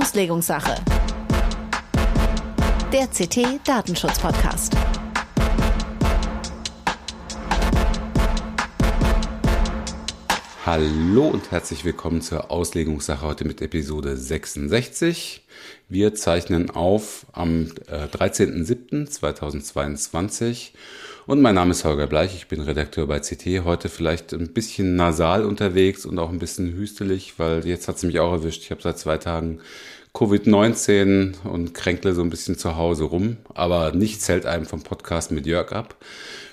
Auslegungssache. Der CT Datenschutz Podcast. Hallo und herzlich willkommen zur Auslegungssache heute mit Episode 66. Wir zeichnen auf am äh, 13.07.2022 und mein Name ist Holger Bleich, ich bin Redakteur bei CT. Heute vielleicht ein bisschen nasal unterwegs und auch ein bisschen hüstelig, weil jetzt hat es mich auch erwischt. Ich habe seit zwei Tagen Covid-19 und kränkle so ein bisschen zu Hause rum, aber nichts hält einem vom Podcast mit Jörg ab.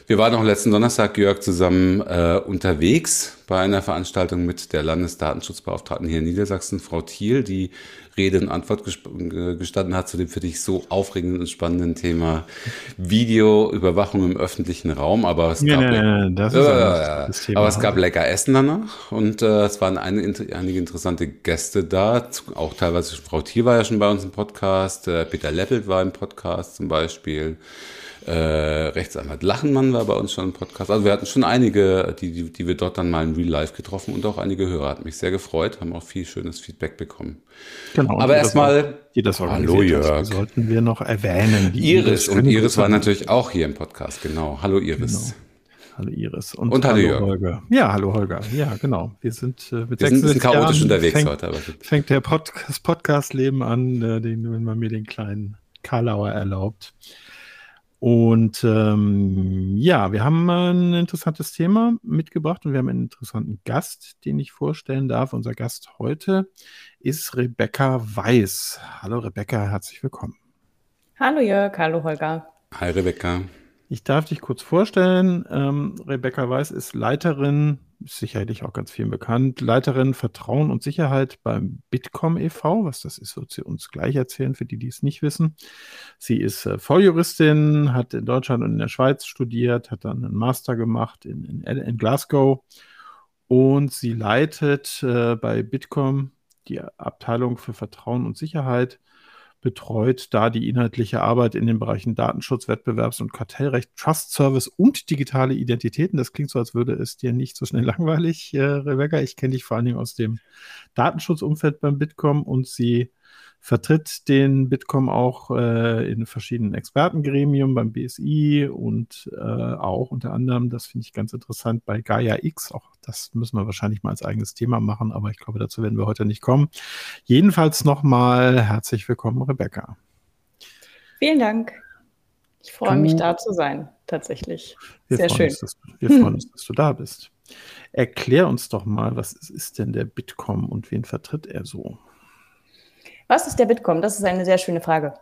Wir waren auch letzten Donnerstag, Jörg, zusammen äh, unterwegs bei einer Veranstaltung mit der Landesdatenschutzbeauftragten hier in Niedersachsen, Frau Thiel, die Rede und Antwort gestanden hat zu dem für dich so aufregenden und spannenden Thema Videoüberwachung im öffentlichen Raum. Aber es gab, nee, nee, äh, aber es gab lecker Essen danach und äh, es waren eine, einige interessante Gäste da. Auch teilweise Frau Thiel war ja schon bei uns im Podcast, äh, Peter Leppelt war im Podcast zum Beispiel. Äh, Rechtsanwalt Lachenmann war bei uns schon im Podcast. Also wir hatten schon einige, die, die, die wir dort dann mal in Real Life getroffen und auch einige Hörer. Hat mich sehr gefreut, haben auch viel schönes Feedback bekommen. Genau. Aber erstmal, hallo Jörg. sollten wir noch erwähnen. Iris, und Iris war natürlich auch hier im Podcast, genau. Hallo Iris. Genau. Hallo Iris. Und, und hallo, hallo Holger. Ja, hallo Holger. Ja, genau. Wir sind äh, mit Wir sind ein bisschen chaotisch Jahren unterwegs fängt, heute. Aber fängt der Pod das Podcast-Leben an, äh, den, wenn man mir den kleinen Karlauer erlaubt. Und ähm, ja, wir haben ein interessantes Thema mitgebracht und wir haben einen interessanten Gast, den ich vorstellen darf. Unser Gast heute ist Rebecca Weiß. Hallo Rebecca, herzlich willkommen. Hallo Jörg, hallo Holger. Hi Rebecca. Ich darf dich kurz vorstellen. Ähm, Rebecca Weiß ist Leiterin ist sicherlich auch ganz vielen bekannt, Leiterin Vertrauen und Sicherheit beim Bitkom e.V. Was das ist, wird sie uns gleich erzählen, für die, die es nicht wissen. Sie ist äh, Volljuristin, hat in Deutschland und in der Schweiz studiert, hat dann einen Master gemacht in, in, in Glasgow und sie leitet äh, bei Bitkom die Abteilung für Vertrauen und Sicherheit betreut da die inhaltliche Arbeit in den Bereichen Datenschutz, Wettbewerbs- und Kartellrecht, Trust Service und digitale Identitäten. Das klingt so, als würde es dir nicht so schnell langweilig, äh, Rebecca. Ich kenne dich vor allen Dingen aus dem Datenschutzumfeld beim Bitkom und sie vertritt den Bitkom auch äh, in verschiedenen Expertengremien beim BSI und äh, auch unter anderem, das finde ich ganz interessant, bei Gaia X. Auch das müssen wir wahrscheinlich mal als eigenes Thema machen, aber ich glaube, dazu werden wir heute nicht kommen. Jedenfalls nochmal herzlich willkommen, Rebecca. Vielen Dank. Ich freue mich, da zu sein, tatsächlich. Sehr schön. Uns, dass, wir freuen uns, dass du da bist. Erklär uns doch mal, was ist denn der Bitkom und wen vertritt er so? Was ist der Bitkom? Das ist eine sehr schöne Frage.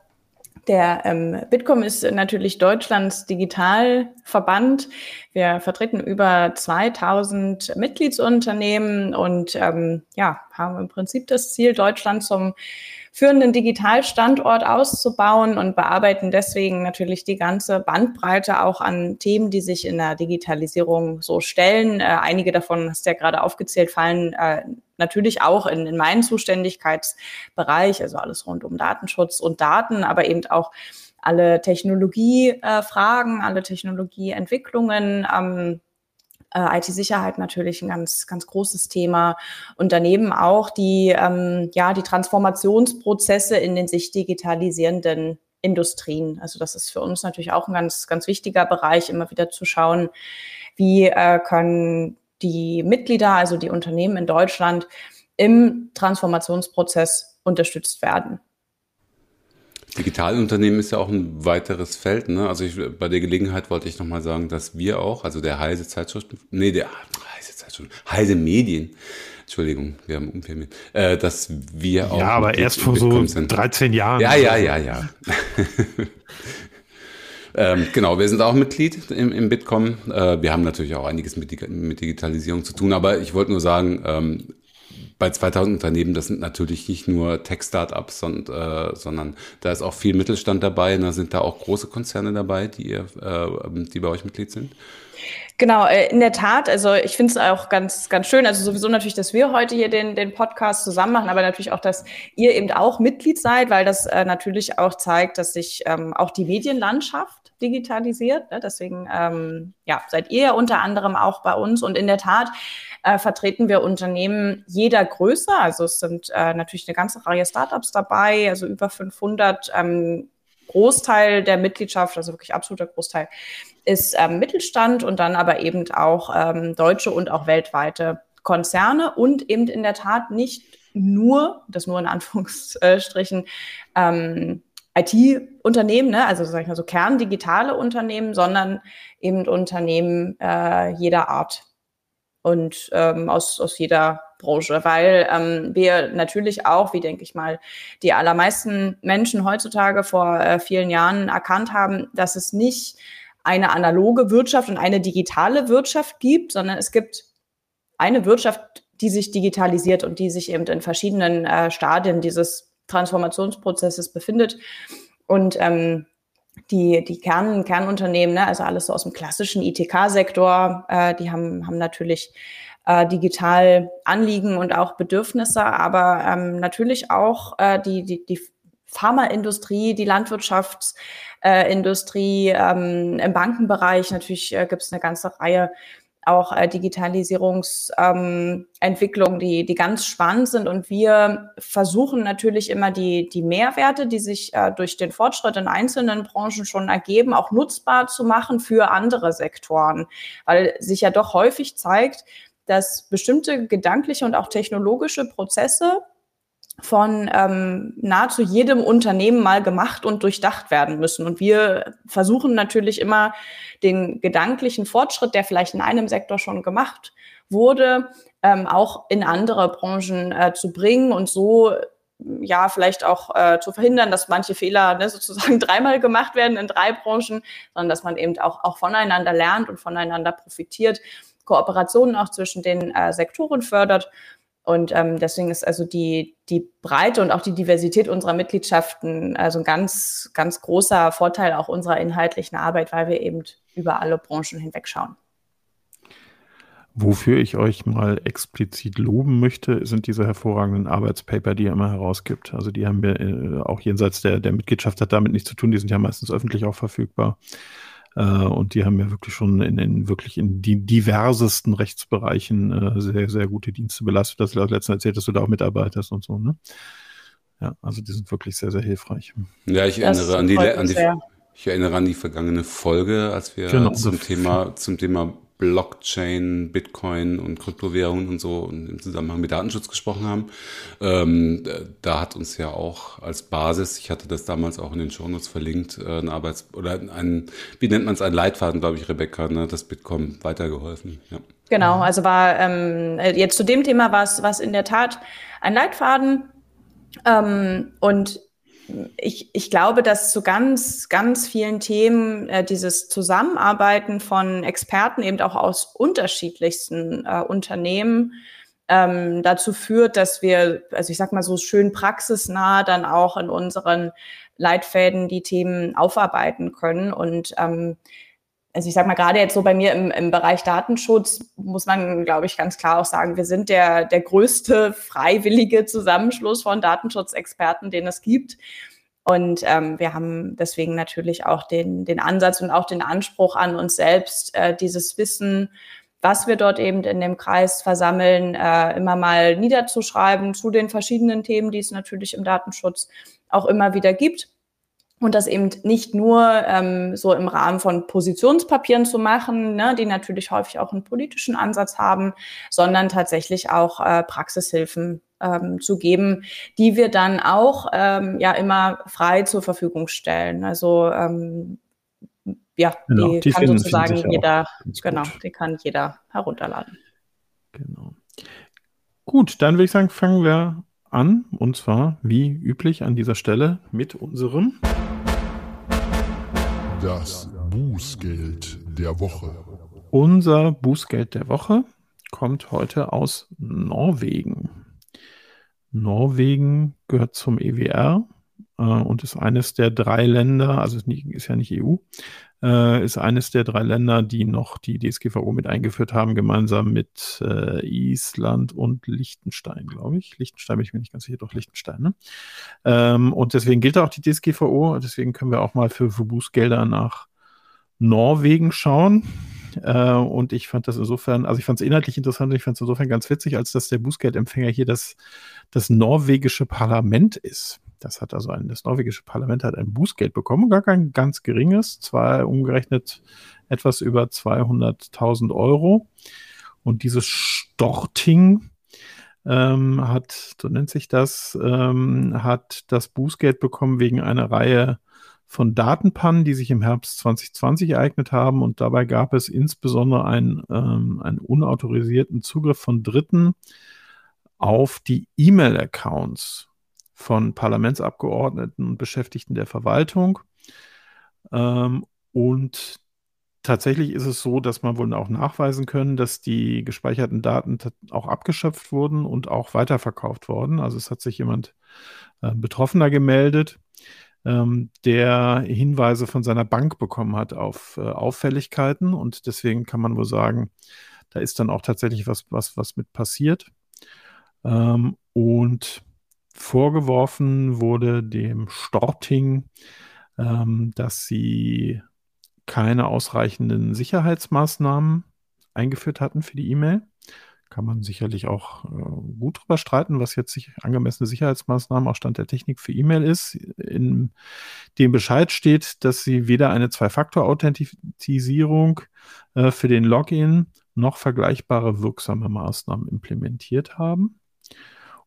Der ähm, Bitkom ist natürlich Deutschlands Digitalverband. Wir vertreten über 2000 Mitgliedsunternehmen und ähm, ja, haben im Prinzip das Ziel, Deutschland zum führenden Digitalstandort auszubauen und bearbeiten deswegen natürlich die ganze Bandbreite auch an Themen, die sich in der Digitalisierung so stellen. Äh, einige davon, hast du ja gerade aufgezählt, fallen äh, natürlich auch in, in meinen Zuständigkeitsbereich, also alles rund um Datenschutz und Daten, aber eben auch alle Technologiefragen, äh, alle Technologieentwicklungen. Ähm, äh, IT-Sicherheit natürlich ein ganz, ganz großes Thema. Und daneben auch die, ähm, ja, die Transformationsprozesse in den sich digitalisierenden Industrien. Also das ist für uns natürlich auch ein ganz, ganz wichtiger Bereich, immer wieder zu schauen, wie äh, können die Mitglieder, also die Unternehmen in Deutschland, im Transformationsprozess unterstützt werden. Digitalunternehmen ist ja auch ein weiteres Feld. Ne? Also ich, bei der Gelegenheit wollte ich nochmal sagen, dass wir auch, also der Heise Zeitschriften, nee, der Heise Zeitschriften, Heise Medien, Entschuldigung, wir haben Umfirmen, äh, dass wir auch. Ja, aber erst vor so sind. 13 Jahren. Ja, ja, ja, ja. ähm, genau, wir sind auch Mitglied im, im Bitkom. Äh, wir haben natürlich auch einiges mit, mit Digitalisierung zu tun, aber ich wollte nur sagen, ähm, bei 2000 Unternehmen, das sind natürlich nicht nur Tech-Startups, sondern, äh, sondern da ist auch viel Mittelstand dabei. da sind da auch große Konzerne dabei, die, ihr, äh, die bei euch Mitglied sind. Genau, äh, in der Tat. Also ich finde es auch ganz, ganz schön. Also sowieso natürlich, dass wir heute hier den, den Podcast zusammen machen, aber natürlich auch, dass ihr eben auch Mitglied seid, weil das äh, natürlich auch zeigt, dass sich ähm, auch die Medienlandschaft digitalisiert. Ne? Deswegen ähm, ja, seid ihr unter anderem auch bei uns. Und in der Tat äh, vertreten wir Unternehmen jeder Größe. Also es sind äh, natürlich eine ganze Reihe Startups dabei, also über 500. Ähm, Großteil der Mitgliedschaft, also wirklich absoluter Großteil, ist ähm, Mittelstand und dann aber eben auch ähm, deutsche und auch weltweite Konzerne und eben in der Tat nicht nur, das nur in Anführungsstrichen, ähm, IT-Unternehmen, ne? also sag ich mal so kerndigitale Unternehmen, sondern eben Unternehmen äh, jeder Art und ähm, aus, aus jeder Branche, weil ähm, wir natürlich auch, wie denke ich mal, die allermeisten Menschen heutzutage vor äh, vielen Jahren erkannt haben, dass es nicht eine analoge Wirtschaft und eine digitale Wirtschaft gibt, sondern es gibt eine Wirtschaft, die sich digitalisiert und die sich eben in verschiedenen äh, Stadien dieses Transformationsprozesses befindet. Und ähm, die, die Kern, Kernunternehmen, ne, also alles so aus dem klassischen ITK-Sektor, äh, die haben, haben natürlich äh, digital Anliegen und auch Bedürfnisse, aber ähm, natürlich auch äh, die, die, die Pharmaindustrie, die Landwirtschaftsindustrie, äh, ähm, im Bankenbereich natürlich äh, gibt es eine ganze Reihe auch äh, Digitalisierungsentwicklungen, ähm, die, die ganz spannend sind. Und wir versuchen natürlich immer die, die Mehrwerte, die sich äh, durch den Fortschritt in einzelnen Branchen schon ergeben, auch nutzbar zu machen für andere Sektoren. Weil sich ja doch häufig zeigt, dass bestimmte gedankliche und auch technologische Prozesse von ähm, nahezu jedem Unternehmen mal gemacht und durchdacht werden müssen. Und wir versuchen natürlich immer den gedanklichen Fortschritt, der vielleicht in einem Sektor schon gemacht wurde, ähm, auch in andere Branchen äh, zu bringen und so ja vielleicht auch äh, zu verhindern, dass manche Fehler ne, sozusagen dreimal gemacht werden in drei Branchen, sondern dass man eben auch, auch voneinander lernt und voneinander profitiert, Kooperationen auch zwischen den äh, Sektoren fördert und ähm, deswegen ist also die, die Breite und auch die Diversität unserer Mitgliedschaften also ein ganz, ganz großer Vorteil auch unserer inhaltlichen Arbeit, weil wir eben über alle Branchen hinweg schauen. Wofür ich euch mal explizit loben möchte, sind diese hervorragenden Arbeitspaper, die ihr immer herausgibt. Also die haben wir äh, auch jenseits der, der Mitgliedschaft hat damit nichts zu tun, die sind ja meistens öffentlich auch verfügbar. Äh, und die haben ja wirklich schon in, in wirklich in die diversesten Rechtsbereichen äh, sehr, sehr gute Dienste belastet. Das letztens erzählt, dass du da auch mitarbeitest und so, ne? Ja, also die sind wirklich sehr, sehr hilfreich. Ja, ich erinnere an die, an die, ich erinnere an die vergangene Folge, als wir genau. zum Thema, zum Thema Blockchain, Bitcoin und Kryptowährungen und so und im Zusammenhang mit Datenschutz gesprochen haben. Ähm, da hat uns ja auch als Basis, ich hatte das damals auch in den Shownotes verlinkt, äh, ein Arbeits- oder ein, wie nennt man es, ein Leitfaden, glaube ich, Rebecca, ne, das Bitcoin weitergeholfen. Ja. Genau, also war ähm, jetzt zu dem Thema war es in der Tat ein Leitfaden. Ähm, und ich, ich glaube, dass zu ganz, ganz vielen Themen äh, dieses Zusammenarbeiten von Experten eben auch aus unterschiedlichsten äh, Unternehmen ähm, dazu führt, dass wir, also ich sag mal so schön praxisnah dann auch in unseren Leitfäden die Themen aufarbeiten können. Und ähm, also ich sag mal, gerade jetzt so bei mir im, im Bereich Datenschutz muss man, glaube ich, ganz klar auch sagen, wir sind der, der größte freiwillige Zusammenschluss von Datenschutzexperten, den es gibt. Und ähm, wir haben deswegen natürlich auch den, den Ansatz und auch den Anspruch an uns selbst, äh, dieses Wissen, was wir dort eben in dem Kreis versammeln, äh, immer mal niederzuschreiben zu den verschiedenen Themen, die es natürlich im Datenschutz auch immer wieder gibt und das eben nicht nur ähm, so im Rahmen von Positionspapieren zu machen, ne, die natürlich häufig auch einen politischen Ansatz haben, sondern tatsächlich auch äh, Praxishilfen ähm, zu geben, die wir dann auch ähm, ja immer frei zur Verfügung stellen. Also ähm, ja, genau, die, die, kann finden, sozusagen finden jeder, genau, die kann jeder herunterladen. Genau. Gut, dann würde ich sagen, fangen wir an. Und zwar, wie üblich, an dieser Stelle mit unserem das Bußgeld der Woche. Unser Bußgeld der Woche kommt heute aus Norwegen. Norwegen gehört zum EWR äh, und ist eines der drei Länder, also ist ja nicht EU, äh, ist eines der drei Länder, die noch die DSGVO mit eingeführt haben, gemeinsam mit äh, Island und Liechtenstein, glaube ich. Liechtenstein bin ich mir nicht ganz sicher, doch Liechtenstein. Ne? Ähm, und deswegen gilt auch die DSGVO, deswegen können wir auch mal für, für Bußgelder nach Norwegen schauen. Äh, und ich fand das insofern, also ich fand es inhaltlich interessant und ich fand es insofern ganz witzig, als dass der Bußgeldempfänger hier das, das norwegische Parlament ist. Das hat also ein, das norwegische Parlament hat ein Bußgeld bekommen, gar kein ganz geringes, zwar umgerechnet etwas über 200.000 Euro. Und dieses Storting ähm, hat, so nennt sich das, ähm, hat das Bußgeld bekommen wegen einer Reihe von Datenpannen, die sich im Herbst 2020 ereignet haben. Und dabei gab es insbesondere einen, ähm, einen unautorisierten Zugriff von Dritten auf die E-Mail-Accounts von Parlamentsabgeordneten und Beschäftigten der Verwaltung. Ähm, und tatsächlich ist es so, dass man wohl auch nachweisen können, dass die gespeicherten Daten auch abgeschöpft wurden und auch weiterverkauft wurden. Also es hat sich jemand äh, Betroffener gemeldet ähm, der Hinweise von seiner Bank bekommen hat auf äh, Auffälligkeiten. Und deswegen kann man wohl sagen, da ist dann auch tatsächlich was, was, was mit passiert. Ähm, und vorgeworfen wurde dem Storting, ähm, dass sie keine ausreichenden Sicherheitsmaßnahmen eingeführt hatten für die E-Mail kann man sicherlich auch äh, gut drüber streiten, was jetzt sich angemessene Sicherheitsmaßnahmen auch Stand der Technik für E-Mail ist. In dem Bescheid steht, dass sie weder eine Zwei-Faktor-Authentisierung äh, für den Login noch vergleichbare wirksame Maßnahmen implementiert haben.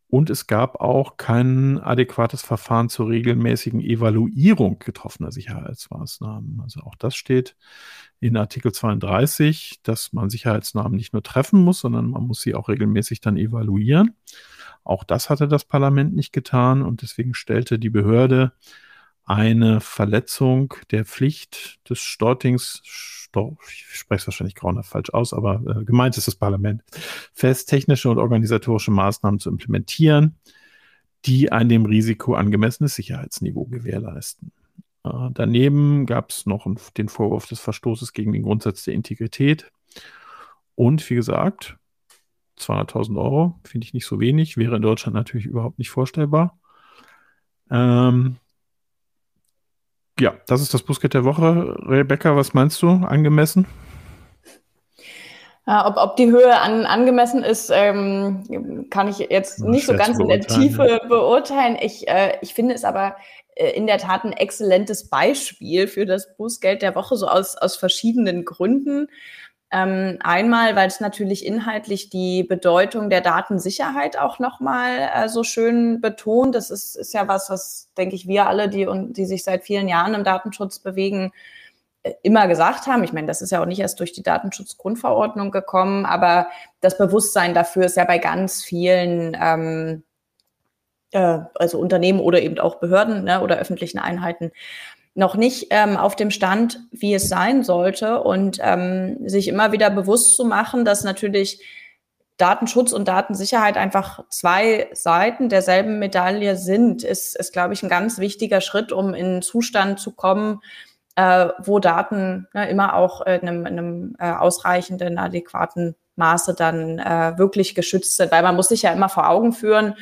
Und es gab auch kein adäquates Verfahren zur regelmäßigen Evaluierung getroffener Sicherheitsmaßnahmen. Also auch das steht in Artikel 32, dass man Sicherheitsnahmen nicht nur treffen muss, sondern man muss sie auch regelmäßig dann evaluieren. Auch das hatte das Parlament nicht getan und deswegen stellte die Behörde eine Verletzung der Pflicht des Stortings, Ich spreche es wahrscheinlich grauenhaft falsch aus, aber äh, gemeint ist das Parlament, fest, technische und organisatorische Maßnahmen zu implementieren, die ein dem Risiko angemessenes Sicherheitsniveau gewährleisten. Äh, daneben gab es noch den Vorwurf des Verstoßes gegen den Grundsatz der Integrität. Und wie gesagt, 200.000 Euro finde ich nicht so wenig, wäre in Deutschland natürlich überhaupt nicht vorstellbar. Ähm, ja, das ist das Bußgeld der Woche. Rebecca, was meinst du? Angemessen? Ja, ob, ob die Höhe an, angemessen ist, ähm, kann ich jetzt nicht so ganz in der Tiefe beurteilen. Ich, äh, ich finde es aber äh, in der Tat ein exzellentes Beispiel für das Bußgeld der Woche, so aus, aus verschiedenen Gründen. Ähm, einmal, weil es natürlich inhaltlich die Bedeutung der Datensicherheit auch nochmal äh, so schön betont. Das ist, ist ja was, was, denke ich, wir alle, die, und, die sich seit vielen Jahren im Datenschutz bewegen, äh, immer gesagt haben. Ich meine, das ist ja auch nicht erst durch die Datenschutzgrundverordnung gekommen, aber das Bewusstsein dafür ist ja bei ganz vielen ähm, äh, also Unternehmen oder eben auch Behörden ne, oder öffentlichen Einheiten noch nicht ähm, auf dem Stand, wie es sein sollte und ähm, sich immer wieder bewusst zu machen, dass natürlich Datenschutz und Datensicherheit einfach zwei Seiten derselben Medaille sind, ist, ist glaube ich, ein ganz wichtiger Schritt, um in einen Zustand zu kommen, äh, wo Daten ne, immer auch in einem, in einem äh, ausreichenden, adäquaten Maße dann äh, wirklich geschützt sind. Weil man muss sich ja immer vor Augen führen,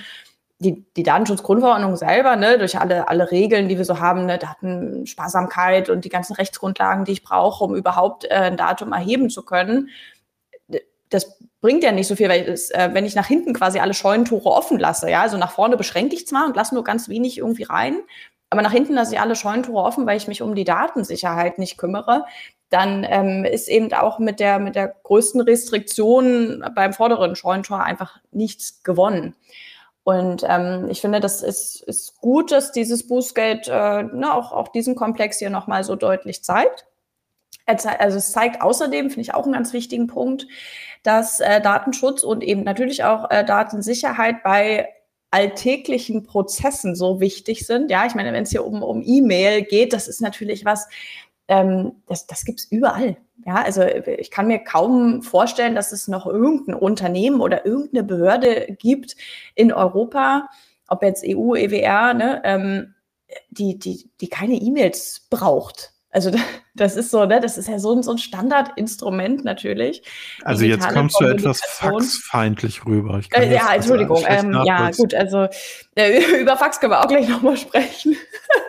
die, die Datenschutzgrundverordnung selber, ne, durch alle, alle Regeln, die wir so haben, ne, Datensparsamkeit und die ganzen Rechtsgrundlagen, die ich brauche, um überhaupt äh, ein Datum erheben zu können, das bringt ja nicht so viel, weil es, äh, wenn ich nach hinten quasi alle Scheunentore offen lasse, ja, also nach vorne beschränke ich zwar und lasse nur ganz wenig irgendwie rein, aber nach hinten lasse ich alle Scheunentore offen, weil ich mich um die Datensicherheit nicht kümmere, dann ähm, ist eben auch mit der, mit der größten Restriktion beim vorderen Scheunentor einfach nichts gewonnen. Und ähm, ich finde, das ist, ist gut, dass dieses Bußgeld äh, ne, auch, auch diesen Komplex hier nochmal so deutlich zeigt. Also es zeigt außerdem, finde ich auch einen ganz wichtigen Punkt, dass äh, Datenschutz und eben natürlich auch äh, Datensicherheit bei alltäglichen Prozessen so wichtig sind. Ja, ich meine, wenn es hier um, um E-Mail geht, das ist natürlich was, ähm, das, das gibt es überall. Ja, also ich kann mir kaum vorstellen, dass es noch irgendein Unternehmen oder irgendeine Behörde gibt in Europa, ob jetzt EU, EWR, ne, ähm, die, die, die keine E-Mails braucht. Also das ist so, ne, das ist ja so, ein, so ein Standardinstrument natürlich. Also jetzt kommst du etwas faxfeindlich rüber. Äh, ja, Entschuldigung. Ähm, ja, gut, also äh, über Fax können wir auch gleich nochmal sprechen.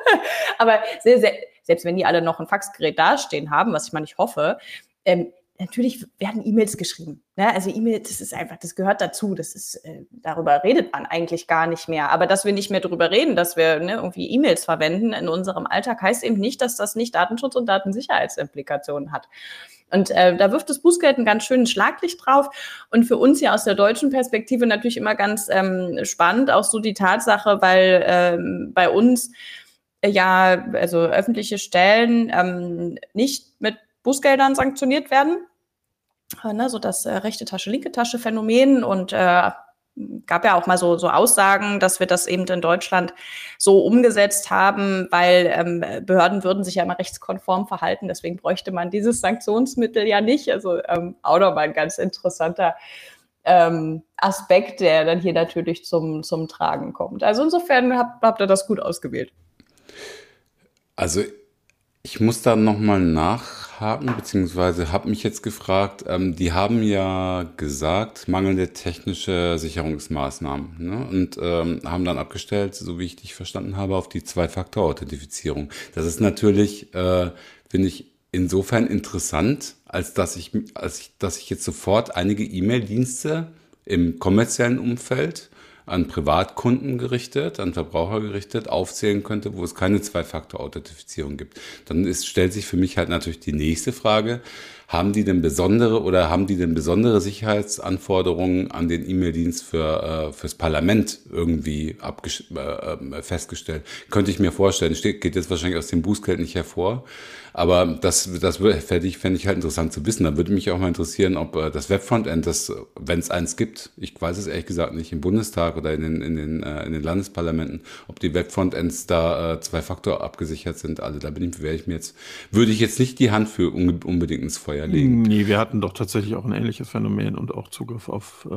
Aber sehr, sehr, selbst wenn die alle noch ein Faxgerät dastehen haben, was ich mal nicht hoffe, ähm, natürlich werden E-Mails geschrieben. Ne? Also E-Mail, das ist einfach, das gehört dazu. Das ist, äh, darüber redet man eigentlich gar nicht mehr. Aber dass wir nicht mehr darüber reden, dass wir ne, irgendwie E-Mails verwenden in unserem Alltag, heißt eben nicht, dass das nicht Datenschutz und Datensicherheitsimplikationen hat. Und äh, da wirft das Bußgeld ein ganz schönes Schlaglicht drauf. Und für uns ja aus der deutschen Perspektive natürlich immer ganz ähm, spannend, auch so die Tatsache, weil ähm, bei uns ja, also öffentliche Stellen ähm, nicht mit Bußgeldern sanktioniert werden. Äh, ne, so das äh, rechte Tasche, linke Tasche Phänomen und äh, gab ja auch mal so, so Aussagen, dass wir das eben in Deutschland so umgesetzt haben, weil ähm, Behörden würden sich ja immer rechtskonform verhalten. Deswegen bräuchte man dieses Sanktionsmittel ja nicht. Also ähm, auch nochmal ein ganz interessanter ähm, Aspekt, der dann hier natürlich zum, zum Tragen kommt. Also insofern habt, habt ihr das gut ausgewählt. Also ich muss da nochmal nachhaken, beziehungsweise habe mich jetzt gefragt, ähm, die haben ja gesagt, mangelnde technische Sicherungsmaßnahmen ne? und ähm, haben dann abgestellt, so wie ich dich verstanden habe, auf die Zwei-Faktor-Authentifizierung. Das ist natürlich, äh, finde ich, insofern interessant, als dass ich, als ich, dass ich jetzt sofort einige E-Mail-Dienste im kommerziellen Umfeld an Privatkunden gerichtet, an Verbraucher gerichtet, aufzählen könnte, wo es keine Zwei-Faktor-Authentifizierung gibt. Dann ist, stellt sich für mich halt natürlich die nächste Frage, haben die denn besondere oder haben die denn besondere Sicherheitsanforderungen an den E-Mail-Dienst für, äh, fürs Parlament irgendwie äh, äh, festgestellt? Könnte ich mir vorstellen. Steht, geht jetzt wahrscheinlich aus dem Bußgeld nicht hervor. Aber das, das fände ich, fände ich halt interessant zu wissen. Da würde mich auch mal interessieren, ob äh, das Webfrontend, das, wenn es eins gibt, ich weiß es ehrlich gesagt nicht, im Bundestag oder in den, in den, äh, in den Landesparlamenten, ob die Webfrontends da äh, zwei Faktor abgesichert sind. Also da bin ich, wäre ich mir jetzt, würde ich jetzt nicht die Hand für unbedingt ins Feuer legen. Nee, wir hatten doch tatsächlich auch ein ähnliches Phänomen und auch Zugriff auf äh,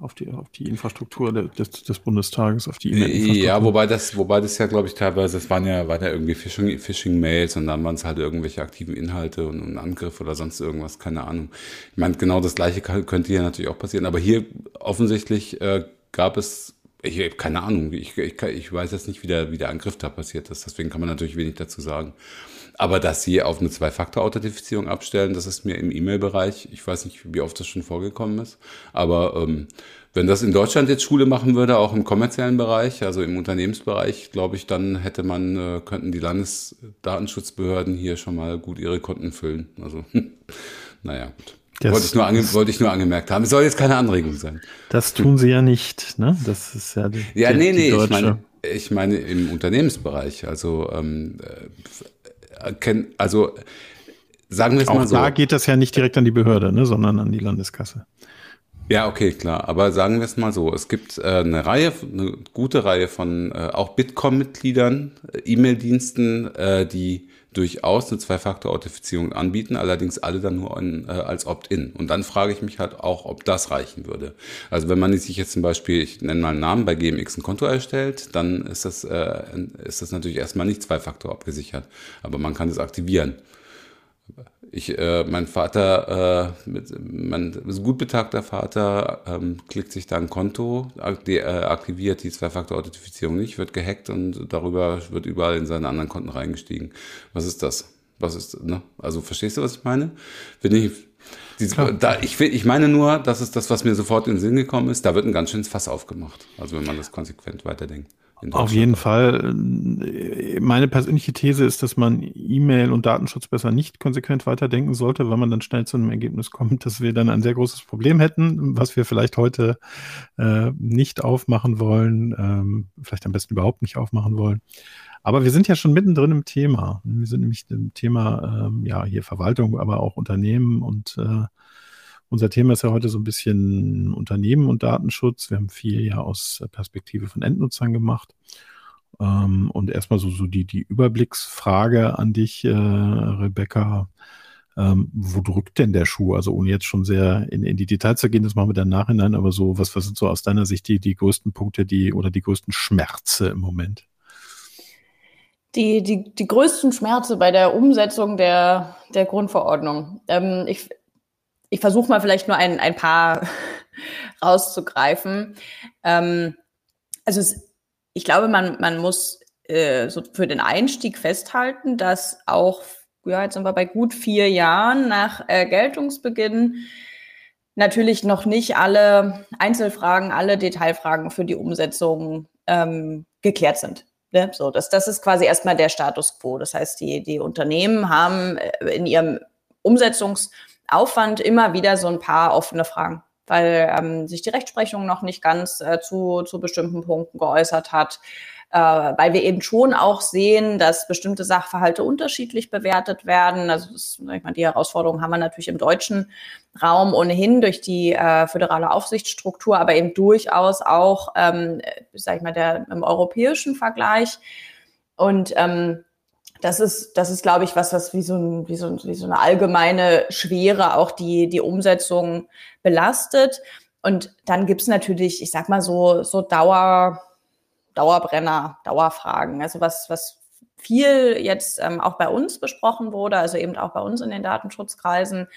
auf die, auf die Infrastruktur des, des Bundestages, auf die E-Mail-Infrastruktur. Ja, wobei das, wobei das ja, glaube ich, teilweise, das waren ja, waren ja irgendwie Phishing, Phishing-Mails und dann waren es halt irgendwelche aktiven Inhalte und, und Angriff oder sonst irgendwas, keine Ahnung. Ich meine, genau das Gleiche könnte hier natürlich auch passieren, aber hier offensichtlich äh, gab es ich habe keine Ahnung, ich, ich, ich weiß jetzt nicht, wie der, wie der Angriff da passiert ist, deswegen kann man natürlich wenig dazu sagen. Aber dass sie auf eine Zwei-Faktor-Authentifizierung abstellen, das ist mir im E-Mail-Bereich, ich weiß nicht, wie oft das schon vorgekommen ist, aber ähm, wenn das in Deutschland jetzt Schule machen würde, auch im kommerziellen Bereich, also im Unternehmensbereich, glaube ich, dann hätte man, äh, könnten die Landesdatenschutzbehörden hier schon mal gut ihre Konten füllen. Also, naja, gut. Das, wollte, ich nur ange, wollte ich nur angemerkt haben. Es soll jetzt keine Anregung sein. Das tun sie ja nicht, ne? Das ist ja die, Ja, nee, nee, ich meine, ich meine im Unternehmensbereich. Also ähm, also sagen wir es Auch mal so. da geht das ja nicht direkt an die Behörde, ne, sondern an die Landeskasse. Ja, okay, klar. Aber sagen wir es mal so. Es gibt äh, eine Reihe, eine gute Reihe von äh, auch Bitkom-Mitgliedern, äh, E-Mail-Diensten, äh, die durchaus eine Zwei-Faktor-Authentifizierung anbieten, allerdings alle dann nur in, äh, als Opt-in. Und dann frage ich mich halt auch, ob das reichen würde. Also wenn man sich jetzt zum Beispiel, ich nenne mal einen Namen, bei GMX ein Konto erstellt, dann ist das, äh, ist das natürlich erstmal nicht Zwei-Faktor abgesichert. Aber man kann es aktivieren. Ich, äh, mein Vater, äh, mit, mein gut betagter Vater, ähm, klickt sich da ein Konto, äh, aktiviert die Zwei-Faktor-Authentifizierung nicht, wird gehackt und darüber wird überall in seine anderen Konten reingestiegen. Was ist das? Was ist, ne? Also verstehst du, was ich meine? Wenn ich, diese, da, ich, ich meine nur, das ist das, was mir sofort in den Sinn gekommen ist, da wird ein ganz schönes Fass aufgemacht. Also wenn man das konsequent weiterdenkt. Auf jeden Fall. Meine persönliche These ist, dass man E-Mail und Datenschutz besser nicht konsequent weiterdenken sollte, weil man dann schnell zu einem Ergebnis kommt, dass wir dann ein sehr großes Problem hätten, was wir vielleicht heute äh, nicht aufmachen wollen, ähm, vielleicht am besten überhaupt nicht aufmachen wollen. Aber wir sind ja schon mittendrin im Thema. Wir sind nämlich im Thema, ähm, ja, hier Verwaltung, aber auch Unternehmen und äh, unser Thema ist ja heute so ein bisschen Unternehmen und Datenschutz. Wir haben viel ja aus Perspektive von Endnutzern gemacht. Ähm, und erstmal so, so die, die Überblicksfrage an dich, äh, Rebecca. Ähm, wo drückt denn der Schuh? Also ohne jetzt schon sehr in, in die Details zu gehen, das machen wir dann nachhinein, aber so, was, was sind so aus deiner Sicht die, die größten Punkte, die oder die größten Schmerze im Moment? Die, die, die größten Schmerze bei der Umsetzung der, der Grundverordnung. Ähm, ich, ich versuche mal vielleicht nur ein, ein paar rauszugreifen. Ähm, also es, ich glaube, man, man muss äh, so für den Einstieg festhalten, dass auch, ja, jetzt sind wir bei gut vier Jahren nach äh, Geltungsbeginn natürlich noch nicht alle Einzelfragen, alle Detailfragen für die Umsetzung ähm, geklärt sind. Ne? So, das, das ist quasi erstmal der Status quo. Das heißt, die, die Unternehmen haben äh, in ihrem Umsetzungsaufwand immer wieder so ein paar offene Fragen, weil ähm, sich die Rechtsprechung noch nicht ganz äh, zu, zu bestimmten Punkten geäußert hat äh, weil wir eben schon auch sehen, dass bestimmte Sachverhalte unterschiedlich bewertet werden. Also das, ich meine, die Herausforderung haben wir natürlich im deutschen Raum ohnehin durch die äh, föderale Aufsichtsstruktur, aber eben durchaus auch, ähm, sag ich mal, der im europäischen Vergleich. Und ähm, das ist, das ist, glaube ich, was, was wie so, ein, wie, so, wie so eine allgemeine Schwere auch die, die Umsetzung belastet. Und dann gibt's natürlich, ich sag mal so, so Dauer, Dauerbrenner, Dauerfragen. Also was, was viel jetzt ähm, auch bei uns besprochen wurde, also eben auch bei uns in den Datenschutzkreisen,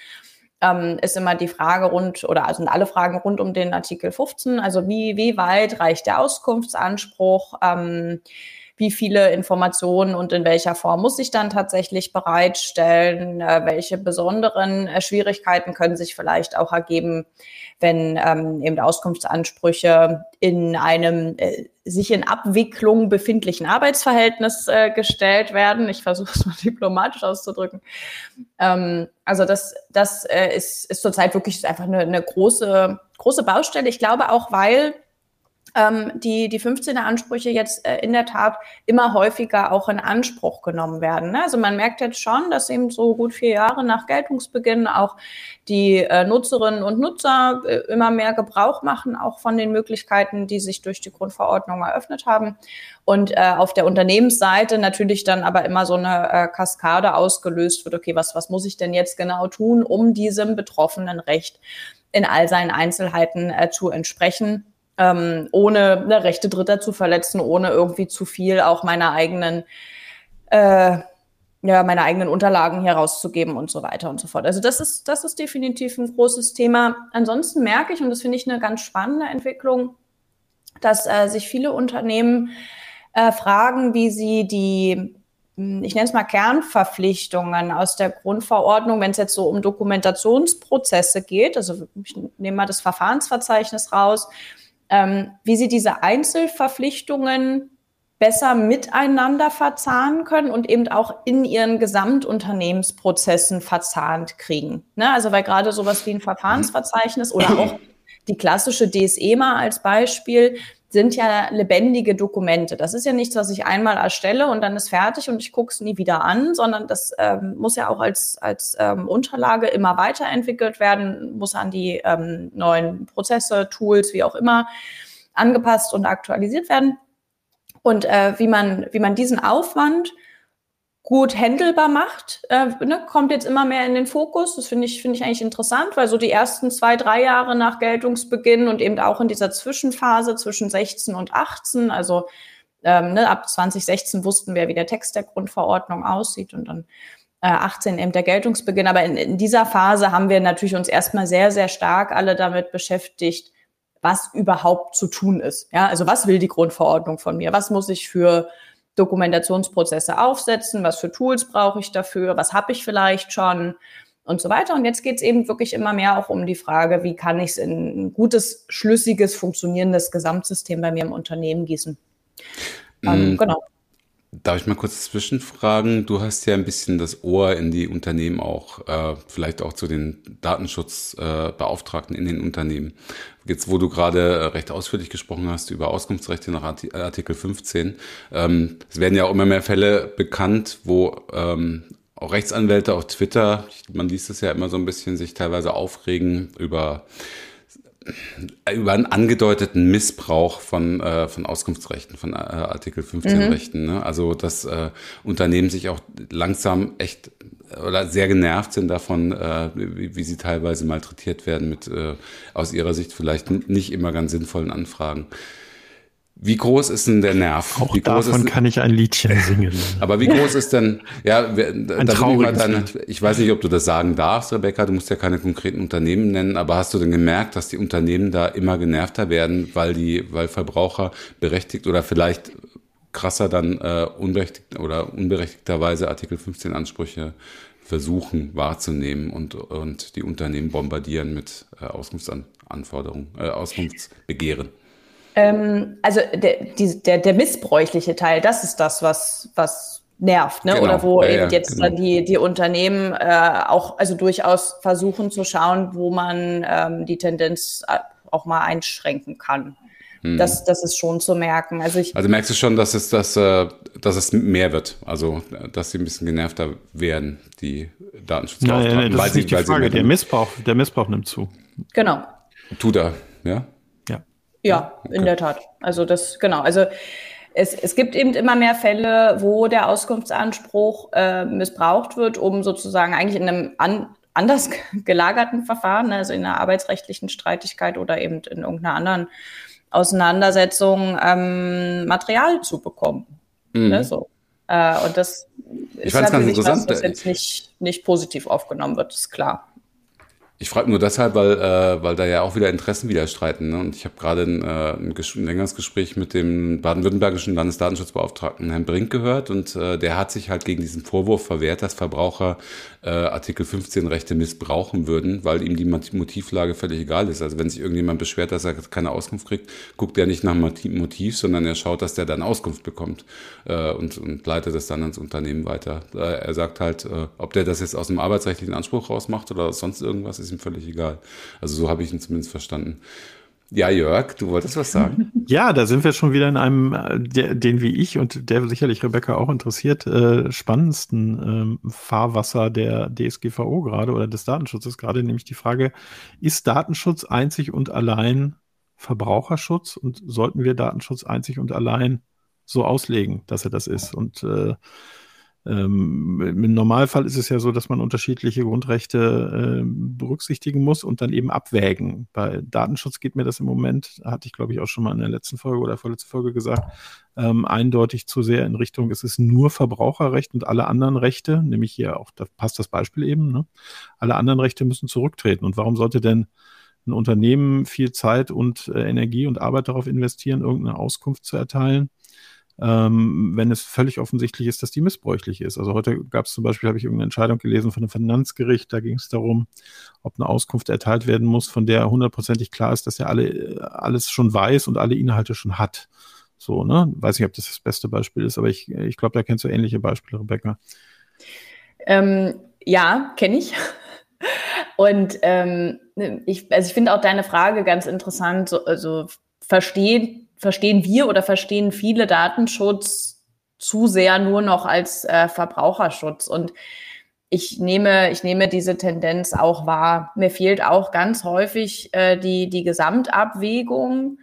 ähm, ist immer die Frage rund oder also sind alle Fragen rund um den Artikel 15. Also wie, wie weit reicht der Auskunftsanspruch? Ähm, wie viele Informationen und in welcher Form muss ich dann tatsächlich bereitstellen, äh, welche besonderen äh, Schwierigkeiten können sich vielleicht auch ergeben, wenn ähm, eben Auskunftsansprüche in einem äh, sich in Abwicklung befindlichen Arbeitsverhältnis äh, gestellt werden. Ich versuche es mal diplomatisch auszudrücken. Ähm, also das, das äh, ist, ist zurzeit wirklich einfach eine, eine große, große Baustelle. Ich glaube auch, weil ähm, die, die 15er Ansprüche jetzt äh, in der Tat immer häufiger auch in Anspruch genommen werden. Ne? Also man merkt jetzt schon, dass eben so gut vier Jahre nach Geltungsbeginn auch die äh, Nutzerinnen und Nutzer äh, immer mehr Gebrauch machen, auch von den Möglichkeiten, die sich durch die Grundverordnung eröffnet haben. Und äh, auf der Unternehmensseite natürlich dann aber immer so eine äh, Kaskade ausgelöst wird, okay, was, was muss ich denn jetzt genau tun, um diesem betroffenen Recht in all seinen Einzelheiten äh, zu entsprechen ähm, ohne eine Rechte Dritter zu verletzen, ohne irgendwie zu viel auch meiner eigenen, äh, ja, meine eigenen Unterlagen herauszugeben und so weiter und so fort. Also das ist, das ist definitiv ein großes Thema. Ansonsten merke ich, und das finde ich eine ganz spannende Entwicklung, dass äh, sich viele Unternehmen äh, fragen, wie sie die hm, ich nenne es mal Kernverpflichtungen aus der Grundverordnung, wenn es jetzt so um Dokumentationsprozesse geht, also ich nehme mal das Verfahrensverzeichnis raus, ähm, wie sie diese Einzelverpflichtungen besser miteinander verzahnen können und eben auch in ihren Gesamtunternehmensprozessen verzahnt kriegen. Ne? Also weil gerade sowas wie ein Verfahrensverzeichnis oder auch die klassische DSE mal als Beispiel, sind ja lebendige Dokumente. Das ist ja nichts, was ich einmal erstelle und dann ist fertig und ich gucke es nie wieder an, sondern das ähm, muss ja auch als, als ähm, Unterlage immer weiterentwickelt werden, muss an die ähm, neuen Prozesse, Tools, wie auch immer, angepasst und aktualisiert werden. Und äh, wie, man, wie man diesen Aufwand gut handelbar macht, äh, ne, kommt jetzt immer mehr in den Fokus. Das finde ich, finde ich eigentlich interessant, weil so die ersten zwei, drei Jahre nach Geltungsbeginn und eben auch in dieser Zwischenphase zwischen 16 und 18, also ähm, ne, ab 2016 wussten wir, wie der Text der Grundverordnung aussieht und dann äh, 18 eben der Geltungsbeginn. Aber in, in dieser Phase haben wir natürlich uns erstmal sehr, sehr stark alle damit beschäftigt, was überhaupt zu tun ist. Ja, also was will die Grundverordnung von mir? Was muss ich für Dokumentationsprozesse aufsetzen, was für Tools brauche ich dafür, was habe ich vielleicht schon und so weiter. Und jetzt geht es eben wirklich immer mehr auch um die Frage, wie kann ich es in ein gutes, schlüssiges, funktionierendes Gesamtsystem bei mir im Unternehmen gießen. Ähm, mhm. genau. Darf ich mal kurz zwischenfragen? Du hast ja ein bisschen das Ohr in die Unternehmen auch, äh, vielleicht auch zu den Datenschutzbeauftragten äh, in den Unternehmen. Jetzt, wo du gerade äh, recht ausführlich gesprochen hast über Auskunftsrechte nach Artikel 15, ähm, es werden ja auch immer mehr Fälle bekannt, wo ähm, auch Rechtsanwälte auf Twitter, man liest es ja immer so ein bisschen, sich teilweise aufregen über über einen angedeuteten Missbrauch von, äh, von Auskunftsrechten, von äh, Artikel 15 mhm. Rechten. Ne? Also dass äh, Unternehmen sich auch langsam echt oder sehr genervt sind davon, äh, wie, wie sie teilweise malträtiert werden mit äh, aus ihrer Sicht vielleicht nicht immer ganz sinnvollen Anfragen. Wie groß ist denn der Nerv? Auch wie groß davon ist, kann ich ein Liedchen singen. Aber wie groß ist denn, ja, ein da ich, deine, ich weiß nicht, ob du das sagen darfst, Rebecca, du musst ja keine konkreten Unternehmen nennen, aber hast du denn gemerkt, dass die Unternehmen da immer genervter werden, weil die, weil Verbraucher berechtigt oder vielleicht krasser dann äh, unberechtigt oder unberechtigterweise Artikel 15 Ansprüche versuchen wahrzunehmen und, und die Unternehmen bombardieren mit äh, Auskunftsanforderungen, äh, Auskunftsbegehren. Ähm, also der, die, der, der missbräuchliche Teil, das ist das, was, was nervt, ne? Genau. Oder wo ja, eben ja, jetzt genau. dann die, die Unternehmen äh, auch also durchaus versuchen zu schauen, wo man ähm, die Tendenz auch mal einschränken kann. Hm. Das, das ist schon zu merken. Also, ich, also merkst du schon, dass es, dass, äh, dass es mehr wird, also dass sie ein bisschen genervter werden, die Datenschutzbeauftragten. Nein, nein, das ist nicht die Frage. Der Missbrauch, der Missbrauch nimmt zu. Genau. Tut er, ja? Ja. Okay. in der Tat. Also das, genau. Also es, es gibt eben immer mehr Fälle, wo der Auskunftsanspruch äh, missbraucht wird, um sozusagen eigentlich in einem an, anders gelagerten Verfahren, also in einer arbeitsrechtlichen Streitigkeit oder eben in irgendeiner anderen Auseinandersetzung ähm, Material zu bekommen. Mhm. Ne, so. Äh, und das ist natürlich was, was jetzt nicht, nicht positiv aufgenommen wird, ist klar. Ich frage nur deshalb, weil, äh, weil da ja auch wieder Interessen widerstreiten. Ne? Und ich habe gerade ein, äh, ein, längeres Gespräch mit dem baden-württembergischen Landesdatenschutzbeauftragten Herrn Brink gehört und äh, der hat sich halt gegen diesen Vorwurf verwehrt, dass Verbraucher äh, Artikel 15 Rechte missbrauchen würden, weil ihm die Motivlage völlig egal ist. Also wenn sich irgendjemand beschwert, dass er keine Auskunft kriegt, guckt er nicht nach Motiv, sondern er schaut, dass der dann Auskunft bekommt äh, und, und leitet es dann ans Unternehmen weiter. Äh, er sagt halt, ob der das jetzt aus einem arbeitsrechtlichen Anspruch rausmacht oder sonst irgendwas, ist ihm völlig egal. Also so habe ich ihn zumindest verstanden. Ja, Jörg, du wolltest was sagen? Ja, da sind wir schon wieder in einem, äh, der, den wie ich und der sicherlich Rebecca auch interessiert, äh, spannendsten ähm, Fahrwasser der DSGVO gerade oder des Datenschutzes gerade, nämlich die Frage, ist Datenschutz einzig und allein Verbraucherschutz und sollten wir Datenschutz einzig und allein so auslegen, dass er das ist? Und äh, ähm, Im Normalfall ist es ja so, dass man unterschiedliche Grundrechte äh, berücksichtigen muss und dann eben abwägen. Bei Datenschutz geht mir das im Moment, hatte ich glaube ich auch schon mal in der letzten Folge oder vorletzten Folge gesagt, ähm, eindeutig zu sehr in Richtung, es ist nur Verbraucherrecht und alle anderen Rechte, nämlich hier auch, da passt das Beispiel eben, ne? alle anderen Rechte müssen zurücktreten. Und warum sollte denn ein Unternehmen viel Zeit und äh, Energie und Arbeit darauf investieren, irgendeine Auskunft zu erteilen? Ähm, wenn es völlig offensichtlich ist, dass die missbräuchlich ist. Also heute gab es zum Beispiel, habe ich irgendeine Entscheidung gelesen von einem Finanzgericht, da ging es darum, ob eine Auskunft erteilt werden muss, von der hundertprozentig klar ist, dass er alle, alles schon weiß und alle Inhalte schon hat. So, ne? Weiß nicht, ob das das beste Beispiel ist, aber ich, ich glaube, da kennst du ähnliche Beispiele, Rebecca. Ähm, ja, kenne ich. Und ähm, ich, also ich finde auch deine Frage ganz interessant, so, also verstehen verstehen wir oder verstehen viele Datenschutz zu sehr nur noch als äh, Verbraucherschutz. Und ich nehme, ich nehme diese Tendenz auch wahr. Mir fehlt auch ganz häufig äh, die, die Gesamtabwägung.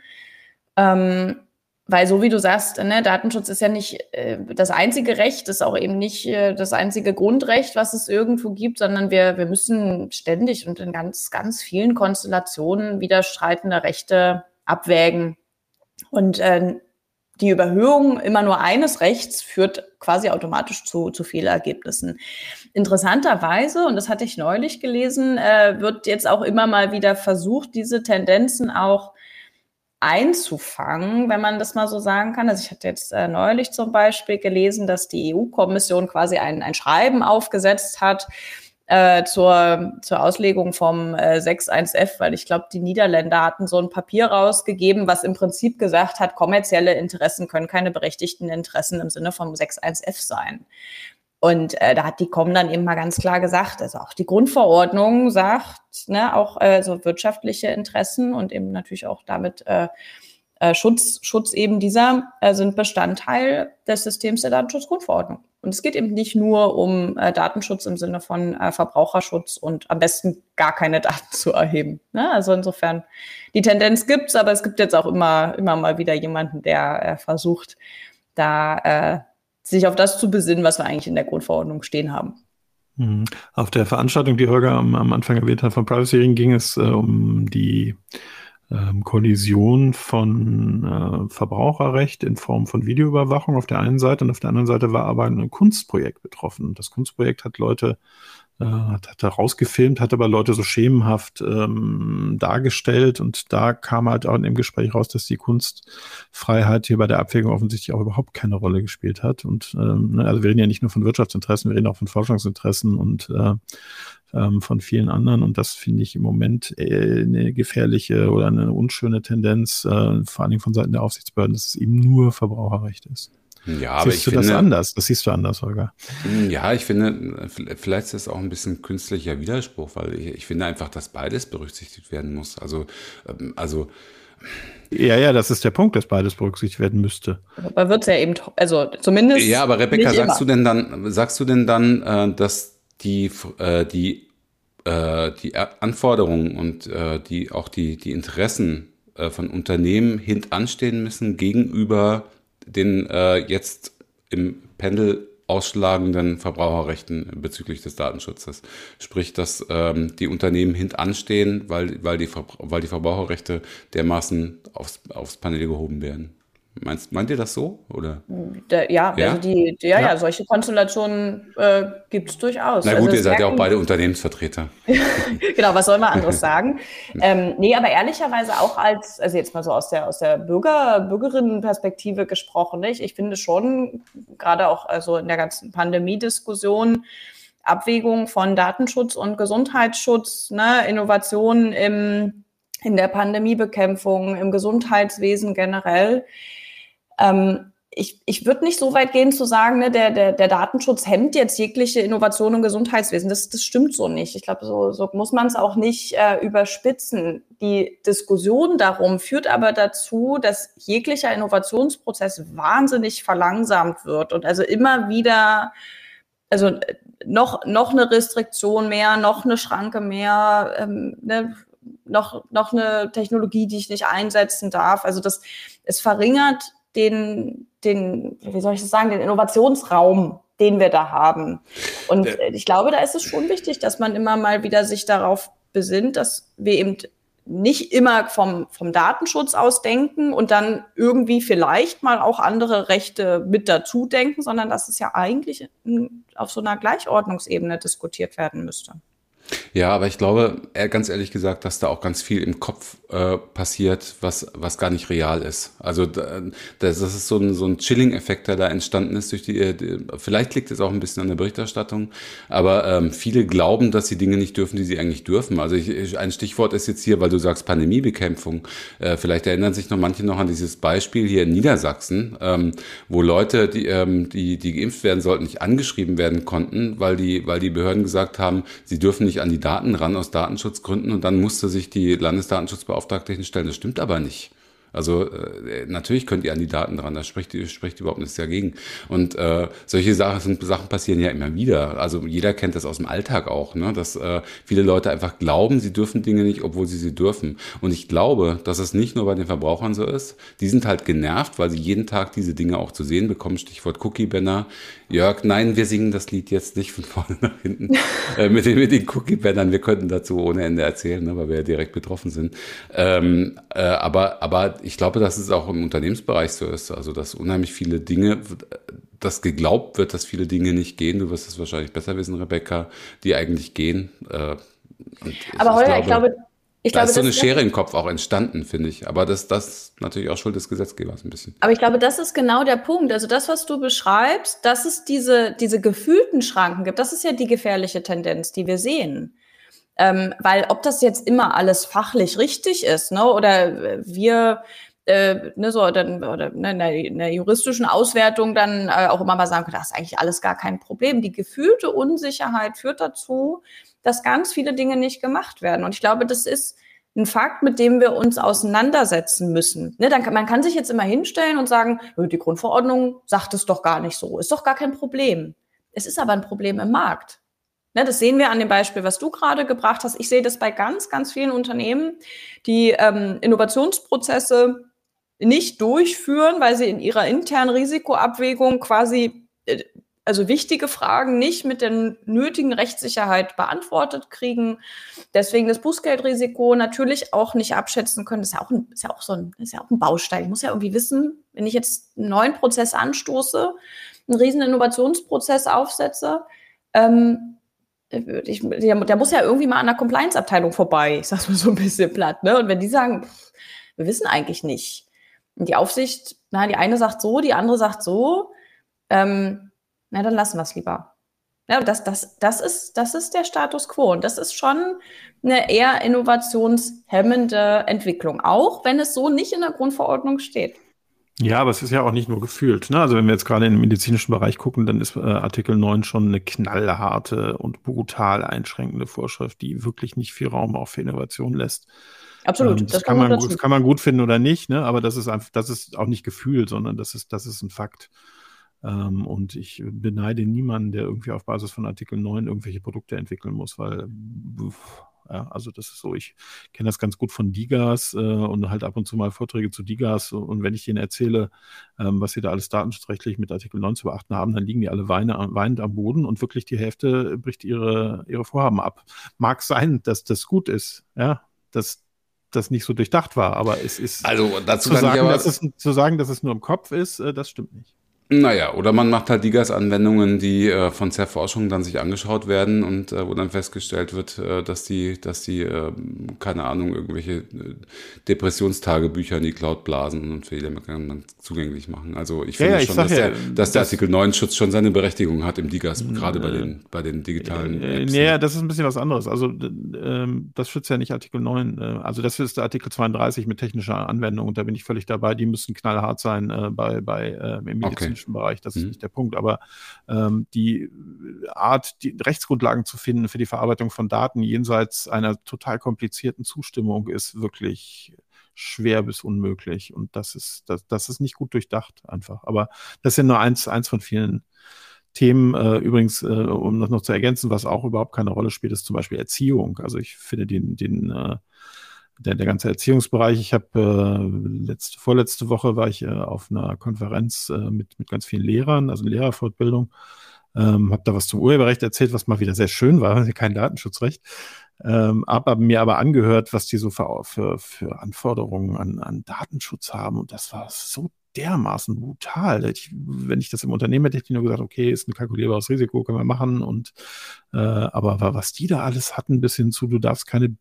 Ähm, weil so wie du sagst, ne, Datenschutz ist ja nicht äh, das einzige Recht, ist auch eben nicht äh, das einzige Grundrecht, was es irgendwo gibt, sondern wir, wir müssen ständig und in ganz, ganz vielen Konstellationen widerstreitende Rechte abwägen. Und äh, die Überhöhung immer nur eines Rechts führt quasi automatisch zu, zu Fehlergebnissen. Interessanterweise, und das hatte ich neulich gelesen, äh, wird jetzt auch immer mal wieder versucht, diese Tendenzen auch einzufangen, wenn man das mal so sagen kann. Also ich hatte jetzt äh, neulich zum Beispiel gelesen, dass die EU-Kommission quasi ein, ein Schreiben aufgesetzt hat, äh, zur, zur Auslegung vom äh, 6.1f, weil ich glaube, die Niederländer hatten so ein Papier rausgegeben, was im Prinzip gesagt hat, kommerzielle Interessen können keine berechtigten Interessen im Sinne vom 6.1f sein. Und äh, da hat die Com dann eben mal ganz klar gesagt, also auch die Grundverordnung sagt, ne, auch äh, so wirtschaftliche Interessen und eben natürlich auch damit äh, äh, Schutz, Schutz eben dieser äh, sind Bestandteil des Systems der Datenschutzgrundverordnung. Und es geht eben nicht nur um äh, Datenschutz im Sinne von äh, Verbraucherschutz und am besten gar keine Daten zu erheben. Ne? Also insofern, die Tendenz gibt's, aber es gibt jetzt auch immer, immer mal wieder jemanden, der äh, versucht, da äh, sich auf das zu besinnen, was wir eigentlich in der Grundverordnung stehen haben. Mhm. Auf der Veranstaltung, die Holger am, am Anfang erwähnt hat, von Privacy Ring, ging es äh, um die ähm, Kollision von äh, Verbraucherrecht in Form von Videoüberwachung auf der einen Seite und auf der anderen Seite war aber ein Kunstprojekt betroffen. Das Kunstprojekt hat Leute äh, hat, hat rausgefilmt, hat aber Leute so schemenhaft ähm, dargestellt und da kam halt auch in dem Gespräch raus, dass die Kunstfreiheit hier bei der Abwägung offensichtlich auch überhaupt keine Rolle gespielt hat. Und ähm, ne, also wir reden ja nicht nur von Wirtschaftsinteressen, wir reden auch von Forschungsinteressen und äh, ähm, von vielen anderen. Und das finde ich im Moment äh, eine gefährliche oder eine unschöne Tendenz, äh, vor allen Dingen von Seiten der Aufsichtsbehörden, dass es eben nur Verbraucherrecht ist. Ja, aber siehst ich du finde, das anders? Das siehst du anders, Holger. Ja, ich finde, vielleicht ist das auch ein bisschen künstlicher Widerspruch, weil ich, ich finde einfach, dass beides berücksichtigt werden muss. Also, ähm, also ja, ja, das ist der Punkt, dass beides berücksichtigt werden müsste. Aber wird es ja eben, also zumindest. Ja, aber Rebecca, sagst du denn dann, sagst du denn dann, äh, dass die, äh, die, äh, die Anforderungen und äh, die auch die, die Interessen von Unternehmen hintanstehen müssen gegenüber den jetzt im Pendel ausschlagenden Verbraucherrechten bezüglich des Datenschutzes. Sprich, dass ähm, die Unternehmen hintanstehen, weil, weil, die, weil die Verbraucherrechte dermaßen aufs, aufs Panel gehoben werden. Meinst, meint ihr das so? Oder? Der, ja, ja? Also die, die, ja, ja, ja, solche Konstellationen äh, gibt es durchaus. Na gut, also ihr seid ja auch beide Unternehmensvertreter. genau, was soll man anderes sagen? ähm, nee, aber ehrlicherweise auch als, also jetzt mal so aus der, aus der Bürger, Bürgerinnenperspektive gesprochen, nicht? ich finde schon, gerade auch also in der ganzen Pandemie-Diskussion, Abwägung von Datenschutz und Gesundheitsschutz, ne, Innovationen im, in der Pandemiebekämpfung, im Gesundheitswesen generell ähm, ich, ich würde nicht so weit gehen zu sagen, ne, der, der, der Datenschutz hemmt jetzt jegliche Innovation im Gesundheitswesen. Das, das stimmt so nicht. Ich glaube, so, so muss man es auch nicht äh, überspitzen. Die Diskussion darum führt aber dazu, dass jeglicher Innovationsprozess wahnsinnig verlangsamt wird und also immer wieder, also noch, noch eine Restriktion mehr, noch eine Schranke mehr, ähm, ne, noch, noch eine Technologie, die ich nicht einsetzen darf. Also das, es verringert den, den, wie soll ich das sagen, den Innovationsraum, den wir da haben. Und ja. ich glaube, da ist es schon wichtig, dass man immer mal wieder sich darauf besinnt, dass wir eben nicht immer vom, vom Datenschutz aus denken und dann irgendwie vielleicht mal auch andere Rechte mit dazu denken, sondern dass es ja eigentlich auf so einer Gleichordnungsebene diskutiert werden müsste. Ja, aber ich glaube, ganz ehrlich gesagt, dass da auch ganz viel im Kopf äh, passiert, was, was gar nicht real ist. Also das ist so ein, so ein Chilling-Effekt, der da entstanden ist durch die, äh, die, vielleicht liegt es auch ein bisschen an der Berichterstattung, aber ähm, viele glauben, dass sie Dinge nicht dürfen, die sie eigentlich dürfen. Also ich, ein Stichwort ist jetzt hier, weil du sagst Pandemiebekämpfung. Äh, vielleicht erinnern sich noch manche noch an dieses Beispiel hier in Niedersachsen, ähm, wo Leute, die, ähm, die, die geimpft werden sollten, nicht angeschrieben werden konnten, weil die, weil die Behörden gesagt haben, sie dürfen nicht an die Daten ran aus Datenschutzgründen und dann musste sich die Landesdatenschutzbeauftragte hinstellen. Das stimmt aber nicht. Also äh, natürlich könnt ihr an die Daten dran, da spricht, spricht überhaupt nichts dagegen. Und äh, solche Sachen, Sachen passieren ja immer wieder. Also jeder kennt das aus dem Alltag auch, ne? dass äh, viele Leute einfach glauben, sie dürfen Dinge nicht, obwohl sie sie dürfen. Und ich glaube, dass es nicht nur bei den Verbrauchern so ist. Die sind halt genervt, weil sie jeden Tag diese Dinge auch zu sehen bekommen. Stichwort Cookie-Banner. Jörg, nein, wir singen das Lied jetzt nicht von vorne nach hinten äh, mit den, mit den Cookie-Bannern. Wir könnten dazu ohne Ende erzählen, ne, weil wir ja direkt betroffen sind. Ähm, äh, aber, aber ich glaube, dass es auch im Unternehmensbereich so ist. Also, dass unheimlich viele Dinge, dass geglaubt wird, dass viele Dinge nicht gehen. Du wirst es wahrscheinlich besser wissen, Rebecca, die eigentlich gehen. Äh, aber Holger, ich glaube, ich da glaube, ist so eine Schere im Kopf auch entstanden, finde ich. Aber das, das natürlich auch Schuld des Gesetzgebers ein bisschen. Aber ich glaube, das ist genau der Punkt. Also das, was du beschreibst, dass es diese, diese gefühlten Schranken gibt, das ist ja die gefährliche Tendenz, die wir sehen. Ähm, weil ob das jetzt immer alles fachlich richtig ist, ne, oder wir äh, ne, so dann oder ne, in, der, in der juristischen Auswertung dann äh, auch immer mal sagen können, das ist eigentlich alles gar kein Problem. Die gefühlte Unsicherheit führt dazu, dass ganz viele Dinge nicht gemacht werden. Und ich glaube, das ist ein Fakt, mit dem wir uns auseinandersetzen müssen. Ne, dann kann, man kann sich jetzt immer hinstellen und sagen, die Grundverordnung sagt es doch gar nicht so, ist doch gar kein Problem. Es ist aber ein Problem im Markt. Ne, das sehen wir an dem Beispiel, was du gerade gebracht hast. Ich sehe das bei ganz, ganz vielen Unternehmen, die ähm, Innovationsprozesse nicht durchführen, weil sie in ihrer internen Risikoabwägung quasi äh, also wichtige Fragen nicht mit der nötigen Rechtssicherheit beantwortet kriegen. Deswegen das Bußgeldrisiko natürlich auch nicht abschätzen können. Das ist ja auch ein, ist ja auch so ein, ist ja auch ein Baustein. Ich muss ja irgendwie wissen, wenn ich jetzt einen neuen Prozess anstoße, einen riesen Innovationsprozess aufsetze, ähm, ich, der, muss ja irgendwie mal an der Compliance-Abteilung vorbei. Ich sag's mal so ein bisschen platt, ne? Und wenn die sagen, pff, wir wissen eigentlich nicht. Und die Aufsicht, na, die eine sagt so, die andere sagt so, ähm, na, dann lassen wir es lieber. Ja, das, das, das, ist, das ist der Status quo. Und das ist schon eine eher innovationshemmende Entwicklung, auch wenn es so nicht in der Grundverordnung steht. Ja, aber es ist ja auch nicht nur gefühlt. Ne? Also wenn wir jetzt gerade im medizinischen Bereich gucken, dann ist äh, Artikel 9 schon eine knallharte und brutal einschränkende Vorschrift, die wirklich nicht viel Raum auch für Innovation lässt. Absolut. Ähm, das, das, kann man, das kann man gut finden oder nicht, ne? aber das ist einfach, das ist auch nicht gefühlt, sondern das ist, das ist ein Fakt. Ähm, und ich beneide niemanden, der irgendwie auf Basis von Artikel 9 irgendwelche Produkte entwickeln muss, weil uff, ja, also das ist so, ich kenne das ganz gut von Digas äh, und halt ab und zu mal Vorträge zu Digas. Und wenn ich denen erzähle, ähm, was sie da alles datenschutzrechtlich mit Artikel 9 zu beachten haben, dann liegen die alle weine, weinend am Boden und wirklich die Hälfte bricht ihre, ihre Vorhaben ab. Mag sein, dass das gut ist, ja, dass das nicht so durchdacht war, aber es ist also dazu zu, sagen, dass es, zu sagen, dass es nur im Kopf ist, äh, das stimmt nicht. Naja, oder man macht halt DIGAS-Anwendungen, die äh, von Zerforschung dann sich angeschaut werden und äh, wo dann festgestellt wird, äh, dass die, dass die, äh, keine Ahnung, irgendwelche äh, Depressionstagebücher in die Cloud blasen und für jede dann zugänglich machen. Also ich finde ja, ich schon, dass, ja, der, dass der Artikel 9 Schutz schon seine Berechtigung hat im DIGAS, gerade bei den, bei den digitalen äh, Apps. Ja, das ist ein bisschen was anderes. Also ähm, das schützt ja nicht Artikel 9. Äh, also das ist der Artikel 32 mit technischer Anwendung und da bin ich völlig dabei. Die müssen knallhart sein äh, bei, bei äh, im medizinischen okay technischen Bereich, das ist mhm. nicht der Punkt, aber ähm, die Art, die Rechtsgrundlagen zu finden für die Verarbeitung von Daten jenseits einer total komplizierten Zustimmung ist wirklich schwer bis unmöglich. Und das ist, das, das ist nicht gut durchdacht einfach. Aber das ist ja nur eins, eins von vielen Themen. Äh, übrigens, äh, um das noch zu ergänzen, was auch überhaupt keine Rolle spielt, ist zum Beispiel Erziehung. Also ich finde den, den äh, der, der ganze Erziehungsbereich. Ich habe äh, letzte, vorletzte Woche war ich äh, auf einer Konferenz äh, mit, mit ganz vielen Lehrern, also Lehrerfortbildung. Ähm, habe da was zum Urheberrecht erzählt, was mal wieder sehr schön war, kein Datenschutzrecht. Ähm, habe mir aber angehört, was die so für, für, für Anforderungen an, an Datenschutz haben. Und das war so dermaßen brutal. Ich, wenn ich das im Unternehmen hätte, hätte ich nur gesagt, okay, ist ein kalkulierbares Risiko, können wir machen. Und äh, aber was die da alles hatten, bis hin zu, du darfst keine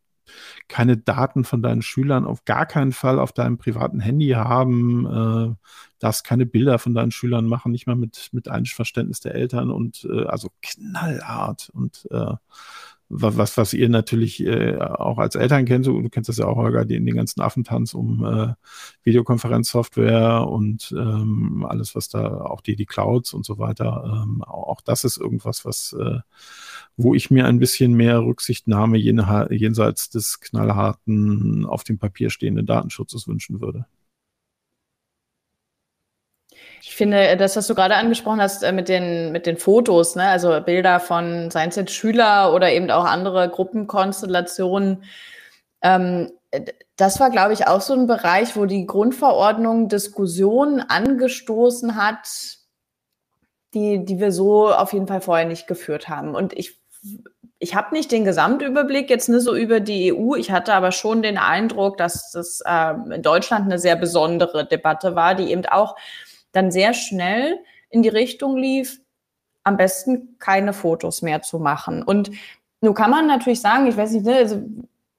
keine Daten von deinen Schülern auf gar keinen Fall auf deinem privaten Handy haben, äh, darfst keine Bilder von deinen Schülern machen, nicht mal mit, mit Einverständnis der Eltern und äh, also knallhart und äh, was, was ihr natürlich äh, auch als Eltern kennt, du, kennst das ja auch, Holger, den, den ganzen Affentanz um äh, Videokonferenzsoftware und ähm, alles, was da, auch die, die Clouds und so weiter, ähm, auch, auch das ist irgendwas, was, äh, wo ich mir ein bisschen mehr Rücksichtnahme jenseits des knallharten, auf dem Papier stehenden Datenschutzes wünschen würde. Ich finde, das, was du gerade angesprochen hast äh, mit den, mit den Fotos, ne? also Bilder von, seien es jetzt Schüler oder eben auch andere Gruppenkonstellationen, ähm, das war, glaube ich, auch so ein Bereich, wo die Grundverordnung Diskussionen angestoßen hat, die, die wir so auf jeden Fall vorher nicht geführt haben. Und ich, ich habe nicht den Gesamtüberblick jetzt nur so über die EU. Ich hatte aber schon den Eindruck, dass das äh, in Deutschland eine sehr besondere Debatte war, die eben auch dann sehr schnell in die Richtung lief, am besten keine Fotos mehr zu machen. Und nun kann man natürlich sagen, ich weiß nicht, ne, also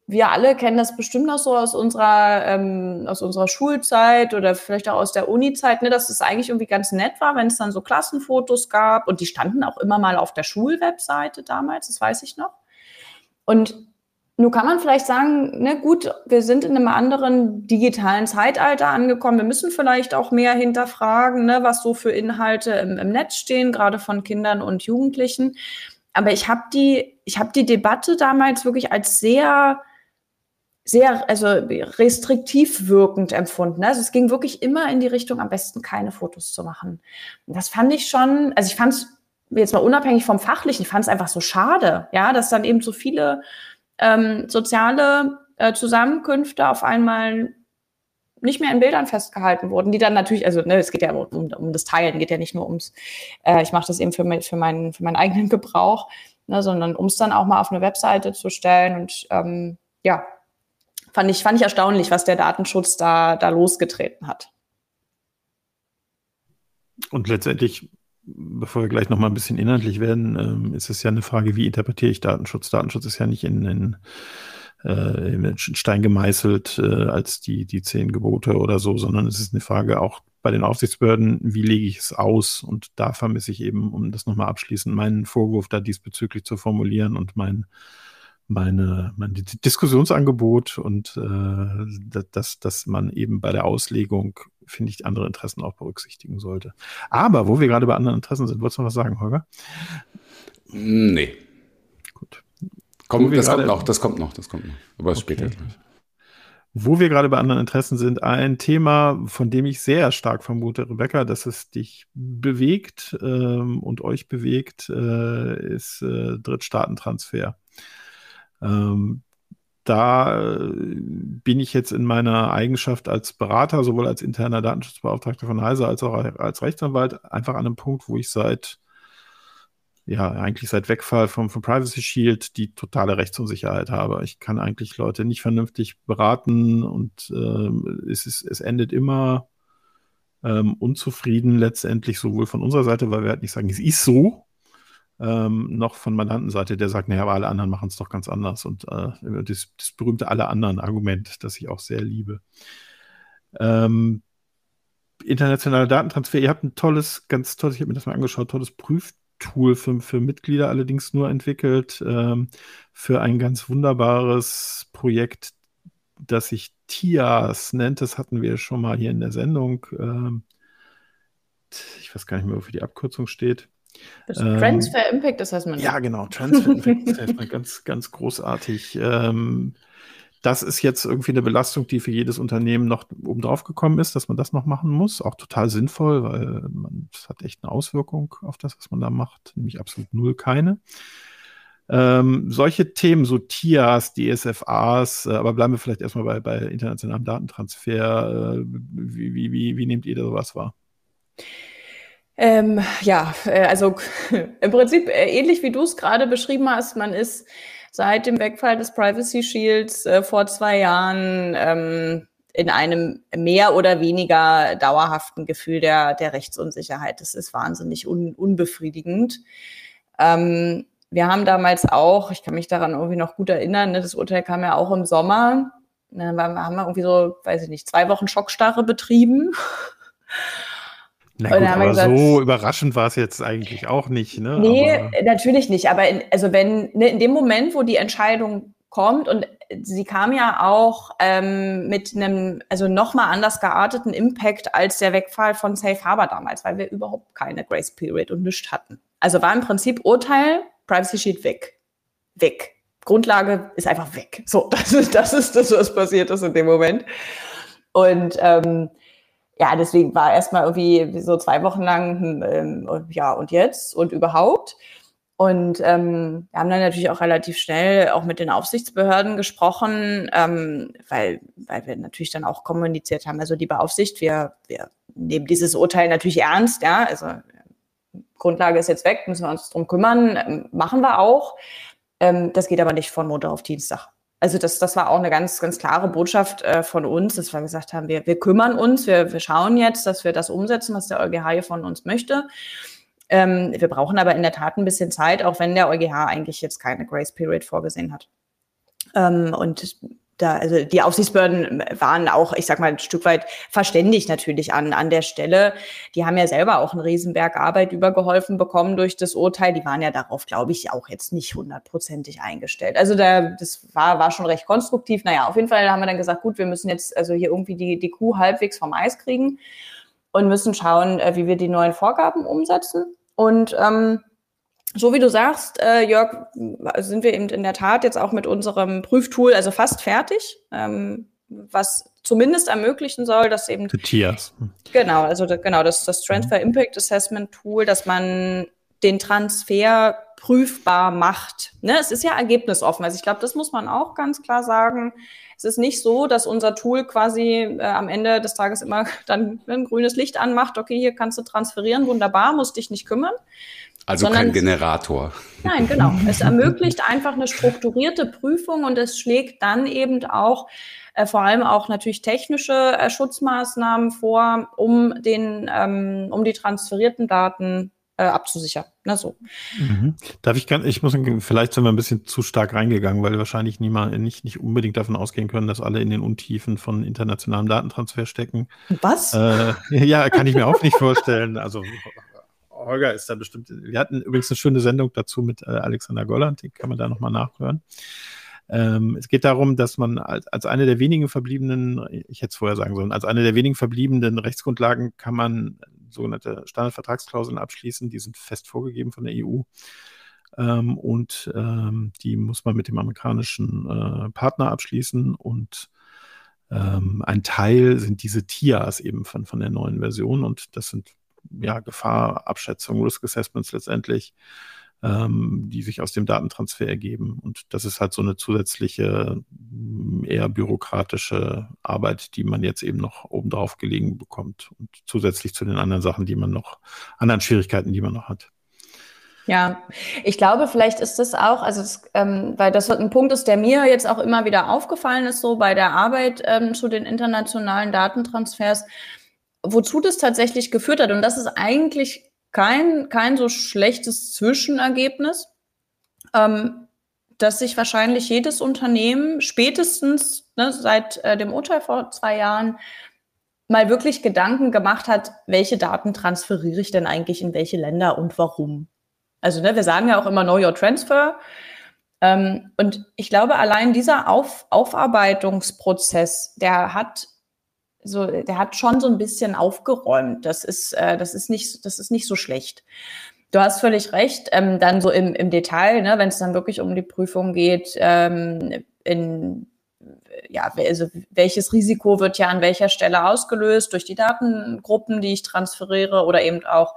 wir alle kennen das bestimmt noch so aus unserer, ähm, aus unserer Schulzeit oder vielleicht auch aus der Uni-Zeit, ne, dass es eigentlich irgendwie ganz nett war, wenn es dann so Klassenfotos gab und die standen auch immer mal auf der Schulwebseite damals, das weiß ich noch. Und nun kann man vielleicht sagen, ne, gut, wir sind in einem anderen digitalen Zeitalter angekommen. Wir müssen vielleicht auch mehr hinterfragen, ne, was so für Inhalte im, im Netz stehen, gerade von Kindern und Jugendlichen. Aber ich habe die, ich habe die Debatte damals wirklich als sehr, sehr, also restriktiv wirkend empfunden. Also es ging wirklich immer in die Richtung, am besten keine Fotos zu machen. Und das fand ich schon, also ich fand es jetzt mal unabhängig vom Fachlichen, ich fand es einfach so schade, ja, dass dann eben so viele ähm, soziale äh, Zusammenkünfte auf einmal nicht mehr in Bildern festgehalten wurden, die dann natürlich, also ne, es geht ja um, um das Teilen, geht ja nicht nur ums, äh, ich mache das eben für, für, meinen, für meinen eigenen Gebrauch, ne, sondern um es dann auch mal auf eine Webseite zu stellen. Und ähm, ja, fand ich, fand ich erstaunlich, was der Datenschutz da, da losgetreten hat. Und letztendlich bevor wir gleich noch mal ein bisschen inhaltlich werden, ähm, ist es ja eine Frage, wie interpretiere ich Datenschutz? Datenschutz ist ja nicht in, äh, in Stein gemeißelt äh, als die, die zehn Gebote oder so, sondern es ist eine Frage auch bei den Aufsichtsbehörden, wie lege ich es aus? Und da vermisse ich eben, um das nochmal abschließend, meinen Vorwurf da diesbezüglich zu formulieren und mein, meine, mein Diskussionsangebot und äh, dass, dass man eben bei der Auslegung, finde ich, andere Interessen auch berücksichtigen sollte. Aber wo wir gerade bei anderen Interessen sind, wolltest du noch was sagen, Holger? Nee. Gut. Komm, das kommt noch, das kommt noch, das kommt noch. Aber okay. später gleich. Wo wir gerade bei anderen Interessen sind, ein Thema, von dem ich sehr stark vermute, Rebecca, dass es dich bewegt ähm, und euch bewegt, äh, ist äh, Drittstaatentransfer. Ähm, da äh, bin ich jetzt in meiner Eigenschaft als Berater, sowohl als interner Datenschutzbeauftragter von Heise als auch als Rechtsanwalt, einfach an einem Punkt, wo ich seit, ja, eigentlich seit Wegfall vom, vom Privacy Shield die totale Rechtsunsicherheit habe. Ich kann eigentlich Leute nicht vernünftig beraten und äh, es, ist, es endet immer ähm, unzufrieden letztendlich, sowohl von unserer Seite, weil wir halt nicht sagen, es ist so, ähm, noch von Mandantenseite, der sagt, naja, aber alle anderen machen es doch ganz anders. Und äh, das, das, berühmte alle anderen Argument, das ich auch sehr liebe. Ähm, internationaler Datentransfer, ihr habt ein tolles, ganz tolles, ich habe mir das mal angeschaut, tolles Prüftool für, für Mitglieder allerdings nur entwickelt, ähm, für ein ganz wunderbares Projekt, das sich TIAS nennt. Das hatten wir schon mal hier in der Sendung. Ähm, ich weiß gar nicht mehr, wofür die Abkürzung steht. Das ähm, Transfer Impact Assessment. Ja, genau. Transfer Impact Assessment, ganz, ganz großartig. Ähm, das ist jetzt irgendwie eine Belastung, die für jedes Unternehmen noch oben drauf gekommen ist, dass man das noch machen muss. Auch total sinnvoll, weil man, das hat echt eine Auswirkung auf das, was man da macht, nämlich absolut null keine. Ähm, solche Themen, so TIAs, DSFAs, äh, aber bleiben wir vielleicht erstmal bei, bei internationalem Datentransfer. Äh, wie, wie, wie, wie nehmt ihr da sowas wahr? Ähm, ja, äh, also im Prinzip äh, ähnlich wie du es gerade beschrieben hast, man ist seit dem Wegfall des Privacy Shields äh, vor zwei Jahren ähm, in einem mehr oder weniger dauerhaften Gefühl der, der Rechtsunsicherheit. Das ist wahnsinnig un, unbefriedigend. Ähm, wir haben damals auch, ich kann mich daran irgendwie noch gut erinnern, ne, das Urteil kam ja auch im Sommer. Dann haben wir irgendwie so, weiß ich nicht, zwei Wochen Schockstarre betrieben. Na gut, aber gesagt, so überraschend war es jetzt eigentlich auch nicht. Ne? Nee, aber natürlich nicht. Aber in, also wenn ne, in dem Moment, wo die Entscheidung kommt und sie kam ja auch ähm, mit einem, also nochmal anders gearteten Impact als der Wegfall von Safe Harbor damals, weil wir überhaupt keine Grace Period und nichts hatten. Also war im Prinzip Urteil, Privacy Sheet weg. Weg. Grundlage ist einfach weg. So, das ist das, ist das was passiert ist in dem Moment. Und ähm, ja, deswegen war erstmal irgendwie so zwei Wochen lang, hm, ähm, ja, und jetzt und überhaupt. Und ähm, wir haben dann natürlich auch relativ schnell auch mit den Aufsichtsbehörden gesprochen, ähm, weil, weil wir natürlich dann auch kommuniziert haben, also die Beaufsicht, wir, wir nehmen dieses Urteil natürlich ernst, ja, also Grundlage ist jetzt weg, müssen wir uns drum kümmern, ähm, machen wir auch. Ähm, das geht aber nicht von Montag auf Dienstag. Also das, das war auch eine ganz, ganz klare Botschaft äh, von uns, dass wir gesagt haben, wir, wir kümmern uns, wir, wir schauen jetzt, dass wir das umsetzen, was der EuGH hier von uns möchte. Ähm, wir brauchen aber in der Tat ein bisschen Zeit, auch wenn der EuGH eigentlich jetzt keine Grace Period vorgesehen hat. Ähm, und da, also die Aufsichtsbehörden waren auch, ich sag mal, ein Stück weit verständigt natürlich an, an der Stelle. Die haben ja selber auch einen Riesenberg Arbeit übergeholfen bekommen durch das Urteil. Die waren ja darauf, glaube ich, auch jetzt nicht hundertprozentig eingestellt. Also da, das war, war schon recht konstruktiv. Naja, auf jeden Fall haben wir dann gesagt, gut, wir müssen jetzt also hier irgendwie die, die Kuh halbwegs vom Eis kriegen und müssen schauen, äh, wie wir die neuen Vorgaben umsetzen. Und ähm, so wie du sagst, äh, Jörg, sind wir eben in der Tat jetzt auch mit unserem Prüftool also fast fertig, ähm, was zumindest ermöglichen soll, dass eben The TIAS. genau, also genau das das Transfer mhm. Impact Assessment Tool, dass man den Transfer prüfbar macht. Ne, es ist ja ergebnisoffen. Also ich glaube, das muss man auch ganz klar sagen. Es ist nicht so, dass unser Tool quasi äh, am Ende des Tages immer dann ein grünes Licht anmacht. Okay, hier kannst du transferieren, wunderbar, musst dich nicht kümmern, also Sondern kein Generator. Nein, genau. Es ermöglicht einfach eine strukturierte Prüfung und es schlägt dann eben auch äh, vor allem auch natürlich technische äh, Schutzmaßnahmen vor, um den, ähm, um die transferierten Daten äh, abzusichern. Na so. Mhm. Darf ich ganz, ich muss, vielleicht sind wir ein bisschen zu stark reingegangen, weil wir wahrscheinlich niemand, nicht, nicht unbedingt davon ausgehen können, dass alle in den Untiefen von internationalem Datentransfer stecken. Was? Äh, ja, kann ich mir auch nicht vorstellen. Also Holger ist da bestimmt. Wir hatten übrigens eine schöne Sendung dazu mit äh, Alexander Golland, die kann man da nochmal nachhören. Ähm, es geht darum, dass man als, als eine der wenigen verbliebenen, ich hätte es vorher sagen sollen, als eine der wenigen verbliebenen Rechtsgrundlagen kann man sogenannte Standardvertragsklauseln abschließen, die sind fest vorgegeben von der EU. Ähm, und ähm, die muss man mit dem amerikanischen äh, Partner abschließen und ähm, ein Teil sind diese TIAs eben von, von der neuen Version und das sind ja Gefahrabschätzungen, Risk Assessments letztendlich, ähm, die sich aus dem Datentransfer ergeben. Und das ist halt so eine zusätzliche, mm, eher bürokratische Arbeit, die man jetzt eben noch obendrauf gelegen bekommt. Und zusätzlich zu den anderen Sachen, die man noch, anderen Schwierigkeiten, die man noch hat. Ja, ich glaube, vielleicht ist das auch, also es, ähm, weil das ein Punkt ist, der mir jetzt auch immer wieder aufgefallen ist, so bei der Arbeit ähm, zu den internationalen Datentransfers, wozu das tatsächlich geführt hat. Und das ist eigentlich kein, kein so schlechtes Zwischenergebnis, ähm, dass sich wahrscheinlich jedes Unternehmen spätestens ne, seit äh, dem Urteil vor zwei Jahren mal wirklich Gedanken gemacht hat, welche Daten transferiere ich denn eigentlich in welche Länder und warum. Also ne, wir sagen ja auch immer Know Your Transfer. Ähm, und ich glaube, allein dieser Auf Aufarbeitungsprozess, der hat so, der hat schon so ein bisschen aufgeräumt. Das ist, äh, das ist nicht, das ist nicht so schlecht. Du hast völlig recht. Ähm, dann so im, im Detail, ne, wenn es dann wirklich um die Prüfung geht, ähm, in ja, also welches Risiko wird ja an welcher Stelle ausgelöst durch die Datengruppen, die ich transferiere oder eben auch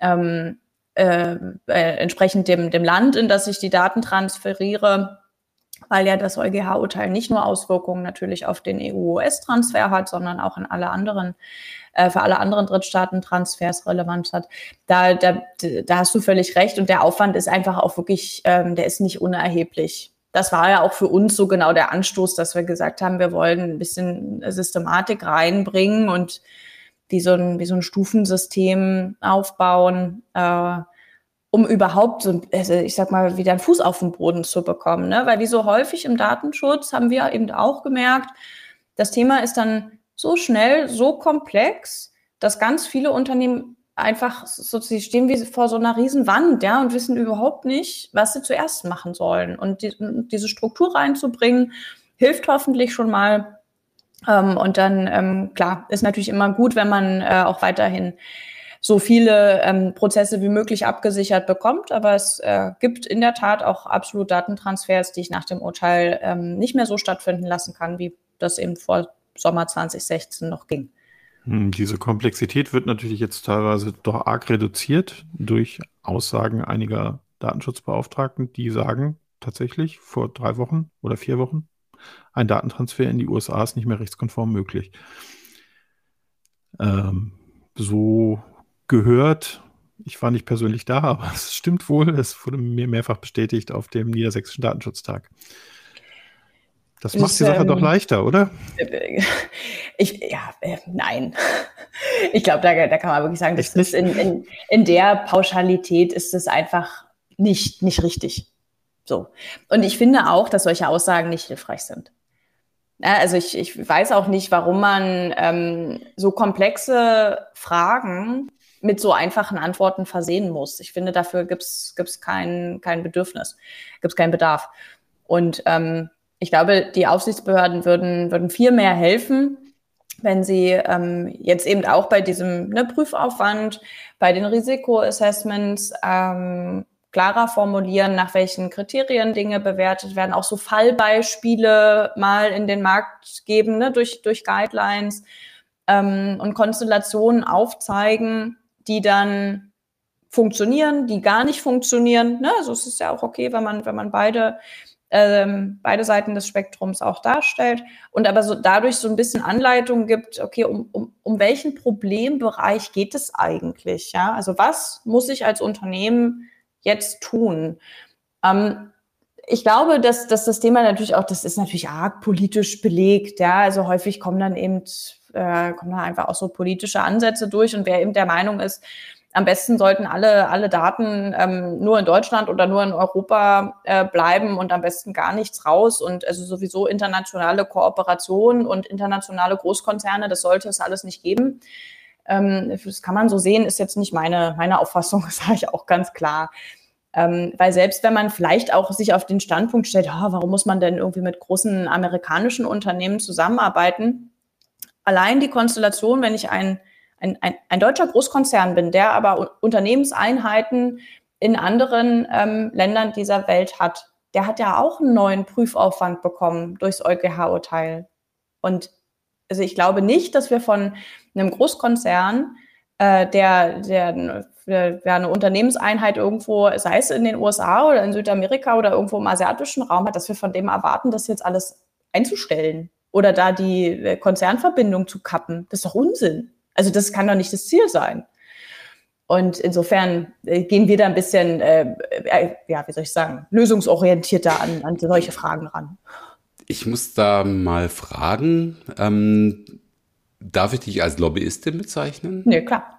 ähm, äh, äh, entsprechend dem, dem Land, in das ich die Daten transferiere weil ja das EuGH-Urteil nicht nur Auswirkungen natürlich auf den EU-US-Transfer hat, sondern auch in alle anderen äh, für alle anderen Drittstaaten-Transfers relevant hat. Da, da, da hast du völlig recht und der Aufwand ist einfach auch wirklich, ähm, der ist nicht unerheblich. Das war ja auch für uns so genau der Anstoß, dass wir gesagt haben, wir wollen ein bisschen Systematik reinbringen und wie so ein, wie so ein Stufensystem aufbauen. Äh, um überhaupt so, also ich sag mal, wieder einen Fuß auf den Boden zu bekommen. Ne? Weil wie so häufig im Datenschutz haben wir eben auch gemerkt, das Thema ist dann so schnell, so komplex, dass ganz viele Unternehmen einfach so, sie stehen wie vor so einer riesen Wand, ja, und wissen überhaupt nicht, was sie zuerst machen sollen. Und die, diese Struktur reinzubringen, hilft hoffentlich schon mal. Ähm, und dann, ähm, klar, ist natürlich immer gut, wenn man äh, auch weiterhin so viele ähm, Prozesse wie möglich abgesichert bekommt. Aber es äh, gibt in der Tat auch absolut Datentransfers, die ich nach dem Urteil ähm, nicht mehr so stattfinden lassen kann, wie das eben vor Sommer 2016 noch ging. Hm, diese Komplexität wird natürlich jetzt teilweise doch arg reduziert durch Aussagen einiger Datenschutzbeauftragten, die sagen, tatsächlich vor drei Wochen oder vier Wochen, ein Datentransfer in die USA ist nicht mehr rechtskonform möglich. Ähm, so gehört. Ich war nicht persönlich da, aber es stimmt wohl. Es wurde mir mehrfach bestätigt auf dem Niedersächsischen Datenschutztag. Das macht die Sache ähm, doch leichter, oder? Ich, ja, äh, nein. Ich glaube, da, da, kann man wirklich sagen, das ist in, in, in der Pauschalität ist es einfach nicht, nicht richtig. So. Und ich finde auch, dass solche Aussagen nicht hilfreich sind. Also ich, ich weiß auch nicht, warum man ähm, so komplexe Fragen mit so einfachen Antworten versehen muss. Ich finde, dafür gibt's gibt's kein, kein Bedürfnis, gibt's keinen Bedarf. Und ähm, ich glaube, die Aufsichtsbehörden würden, würden viel mehr helfen, wenn sie ähm, jetzt eben auch bei diesem ne, Prüfaufwand, bei den Risikoassessments ähm, klarer formulieren, nach welchen Kriterien Dinge bewertet werden, auch so Fallbeispiele mal in den Markt geben, ne, durch, durch Guidelines ähm, und Konstellationen aufzeigen, die dann funktionieren, die gar nicht funktionieren. Ne? Also es ist ja auch okay, wenn man, wenn man beide, ähm, beide Seiten des Spektrums auch darstellt und aber so dadurch so ein bisschen Anleitung gibt, okay, um, um, um welchen Problembereich geht es eigentlich? Ja? Also was muss ich als Unternehmen jetzt tun? Ähm, ich glaube, dass, dass das Thema natürlich auch, das ist natürlich arg politisch belegt, ja. Also häufig kommen dann eben äh, kommen da einfach auch so politische Ansätze durch. Und wer eben der Meinung ist, am besten sollten alle, alle Daten ähm, nur in Deutschland oder nur in Europa äh, bleiben und am besten gar nichts raus. Und also sowieso internationale Kooperation und internationale Großkonzerne, das sollte es alles nicht geben. Ähm, das kann man so sehen, ist jetzt nicht meine, meine Auffassung, das sage ich auch ganz klar. Ähm, weil selbst wenn man vielleicht auch sich auf den Standpunkt stellt, oh, warum muss man denn irgendwie mit großen amerikanischen Unternehmen zusammenarbeiten? Allein die Konstellation, wenn ich ein ein, ein, ein deutscher Großkonzern bin, der aber Unternehmenseinheiten in anderen ähm, Ländern dieser Welt hat, der hat ja auch einen neuen Prüfaufwand bekommen durchs EuGH-Urteil. Und also ich glaube nicht, dass wir von einem Großkonzern, äh, der, der, der eine Unternehmenseinheit irgendwo, sei es in den USA oder in Südamerika oder irgendwo im asiatischen Raum hat, dass wir von dem erwarten, das jetzt alles einzustellen oder da die äh, Konzernverbindung zu kappen. Das ist doch Unsinn. Also das kann doch nicht das Ziel sein. Und insofern äh, gehen wir da ein bisschen, äh, äh, ja, wie soll ich sagen, lösungsorientierter an, an solche Fragen ran. Ich muss da mal fragen, ähm, darf ich dich als Lobbyistin bezeichnen? Nee, klar.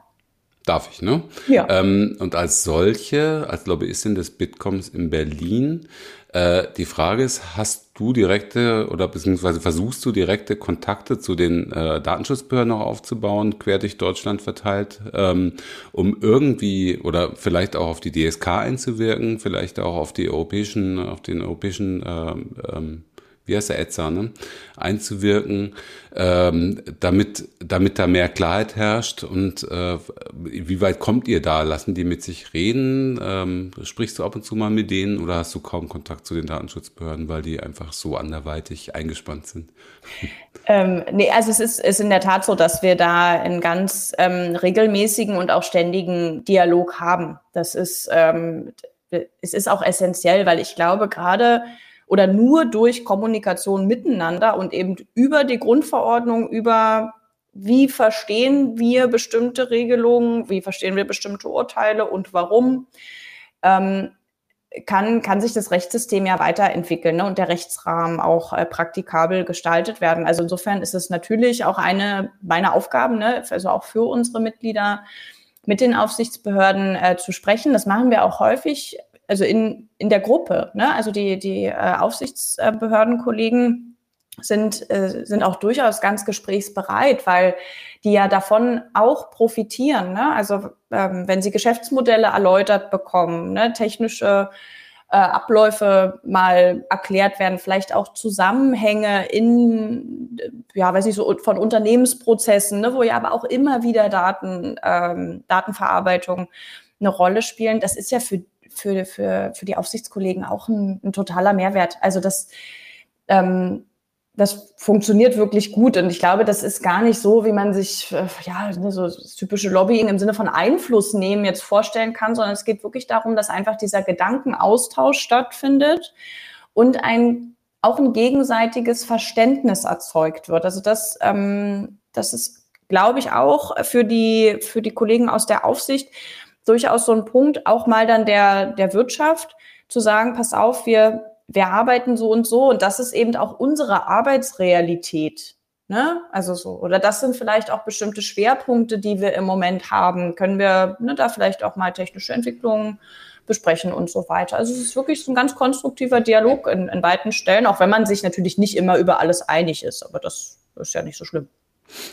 Darf ich, ne? Ja. Ähm, und als solche, als Lobbyistin des Bitcoms in Berlin, äh, die Frage ist, hast du direkte oder beziehungsweise versuchst du direkte Kontakte zu den äh, Datenschutzbehörden noch aufzubauen, quer durch Deutschland verteilt, ähm, um irgendwie oder vielleicht auch auf die DSK einzuwirken, vielleicht auch auf die europäischen, auf den europäischen ähm, ähm, wie heißt der ETSA, ne? einzuwirken, ähm, damit, damit da mehr Klarheit herrscht und äh, wie weit kommt ihr da? Lassen die mit sich reden? Ähm, sprichst du ab und zu mal mit denen oder hast du kaum Kontakt zu den Datenschutzbehörden, weil die einfach so anderweitig eingespannt sind? Ähm, nee, also es ist, ist in der Tat so, dass wir da einen ganz ähm, regelmäßigen und auch ständigen Dialog haben. Das ist, ähm, es ist auch essentiell, weil ich glaube, gerade oder nur durch Kommunikation miteinander und eben über die Grundverordnung, über wie verstehen wir bestimmte Regelungen, wie verstehen wir bestimmte Urteile und warum, ähm, kann, kann sich das Rechtssystem ja weiterentwickeln ne, und der Rechtsrahmen auch äh, praktikabel gestaltet werden. Also insofern ist es natürlich auch eine meiner Aufgaben, ne, also auch für unsere Mitglieder, mit den Aufsichtsbehörden äh, zu sprechen. Das machen wir auch häufig also in, in der Gruppe, ne? also die, die äh, Aufsichtsbehördenkollegen sind, äh, sind auch durchaus ganz gesprächsbereit, weil die ja davon auch profitieren. Ne? Also ähm, wenn sie Geschäftsmodelle erläutert bekommen, ne? technische äh, Abläufe mal erklärt werden, vielleicht auch Zusammenhänge in, ja, weiß ich so, von Unternehmensprozessen, ne? wo ja aber auch immer wieder Daten, ähm, Datenverarbeitung eine Rolle spielen. Das ist ja für für, für, für die Aufsichtskollegen auch ein, ein totaler Mehrwert. Also das, ähm, das funktioniert wirklich gut. Und ich glaube, das ist gar nicht so, wie man sich, äh, ja, ne, so typische Lobbying im Sinne von Einfluss nehmen jetzt vorstellen kann, sondern es geht wirklich darum, dass einfach dieser Gedankenaustausch stattfindet und ein, auch ein gegenseitiges Verständnis erzeugt wird. Also das, ähm, das ist, glaube ich, auch für die, für die Kollegen aus der Aufsicht durchaus so ein Punkt, auch mal dann der, der Wirtschaft zu sagen, pass auf, wir, wir arbeiten so und so und das ist eben auch unsere Arbeitsrealität. Ne? Also so, oder das sind vielleicht auch bestimmte Schwerpunkte, die wir im Moment haben. Können wir ne, da vielleicht auch mal technische Entwicklungen besprechen und so weiter. Also es ist wirklich so ein ganz konstruktiver Dialog in, in weiten Stellen, auch wenn man sich natürlich nicht immer über alles einig ist, aber das ist ja nicht so schlimm.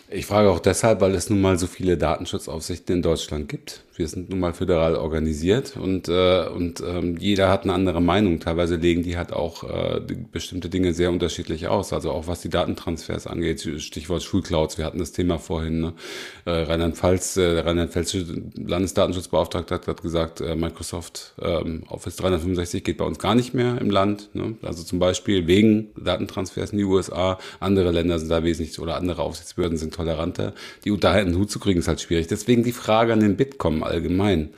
Ich frage auch deshalb, weil es nun mal so viele Datenschutzaufsichten in Deutschland gibt. Wir sind nun mal föderal organisiert und, äh, und ähm, jeder hat eine andere Meinung. Teilweise legen die halt auch äh, bestimmte Dinge sehr unterschiedlich aus. Also auch was die Datentransfers angeht, Stichwort Schulclouds, wir hatten das Thema vorhin. Ne? Äh, Rheinland-Pfalz, äh, der rheinland-pfälzische Landesdatenschutzbeauftragte hat, hat gesagt, äh, Microsoft ähm, Office 365 geht bei uns gar nicht mehr im Land. Ne? Also zum Beispiel wegen Datentransfers in die USA. Andere Länder sind da wesentlich oder andere Aufsichtsbehörden sind toleranter. Die unter einen Hut zu kriegen ist halt schwierig. Deswegen die Frage an den Bitkom allgemein.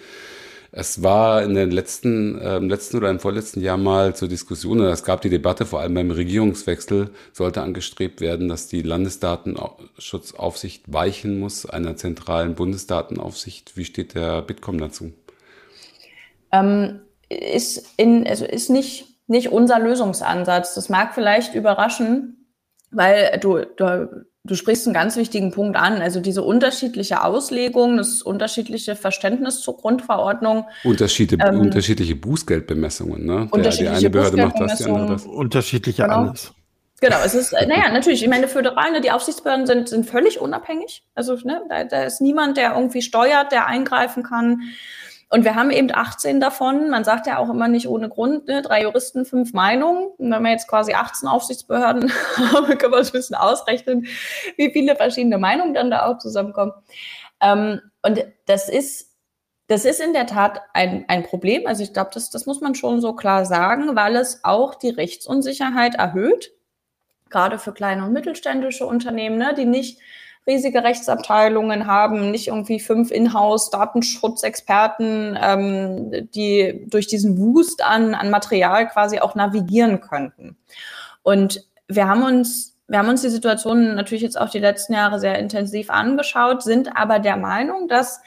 Es war in den letzten, äh, im letzten oder im vorletzten Jahr mal zur Diskussion, oder es gab die Debatte, vor allem beim Regierungswechsel sollte angestrebt werden, dass die Landesdatenschutzaufsicht weichen muss einer zentralen Bundesdatenaufsicht. Wie steht der Bitkom dazu? Ähm, ist, in, also ist nicht, nicht unser Lösungsansatz. Das mag vielleicht überraschen, weil du, du, du sprichst einen ganz wichtigen Punkt an. Also diese unterschiedliche Auslegung, das unterschiedliche Verständnis zur Grundverordnung. Unterschiede, ähm, unterschiedliche Bußgeldbemessungen, ne? Der, die eine Behörde macht das, die andere das. Unterschiedliche genau. alles. Genau, es ist, naja, natürlich, ich meine, föderale, die Aufsichtsbehörden sind, sind völlig unabhängig. Also ne, da, da ist niemand, der irgendwie steuert, der eingreifen kann. Und wir haben eben 18 davon. Man sagt ja auch immer nicht ohne Grund, ne? drei Juristen, fünf Meinungen. Und wenn wir jetzt quasi 18 Aufsichtsbehörden haben, können wir uns ein bisschen ausrechnen, wie viele verschiedene Meinungen dann da auch zusammenkommen. Ähm, und das ist, das ist in der Tat ein, ein Problem. Also ich glaube, das, das muss man schon so klar sagen, weil es auch die Rechtsunsicherheit erhöht, gerade für kleine und mittelständische Unternehmen, ne, die nicht riesige Rechtsabteilungen haben, nicht irgendwie fünf Inhouse-Datenschutzexperten, ähm, die durch diesen Wust an, an Material quasi auch navigieren könnten. Und wir haben uns wir haben uns die Situation natürlich jetzt auch die letzten Jahre sehr intensiv angeschaut, sind aber der Meinung, dass,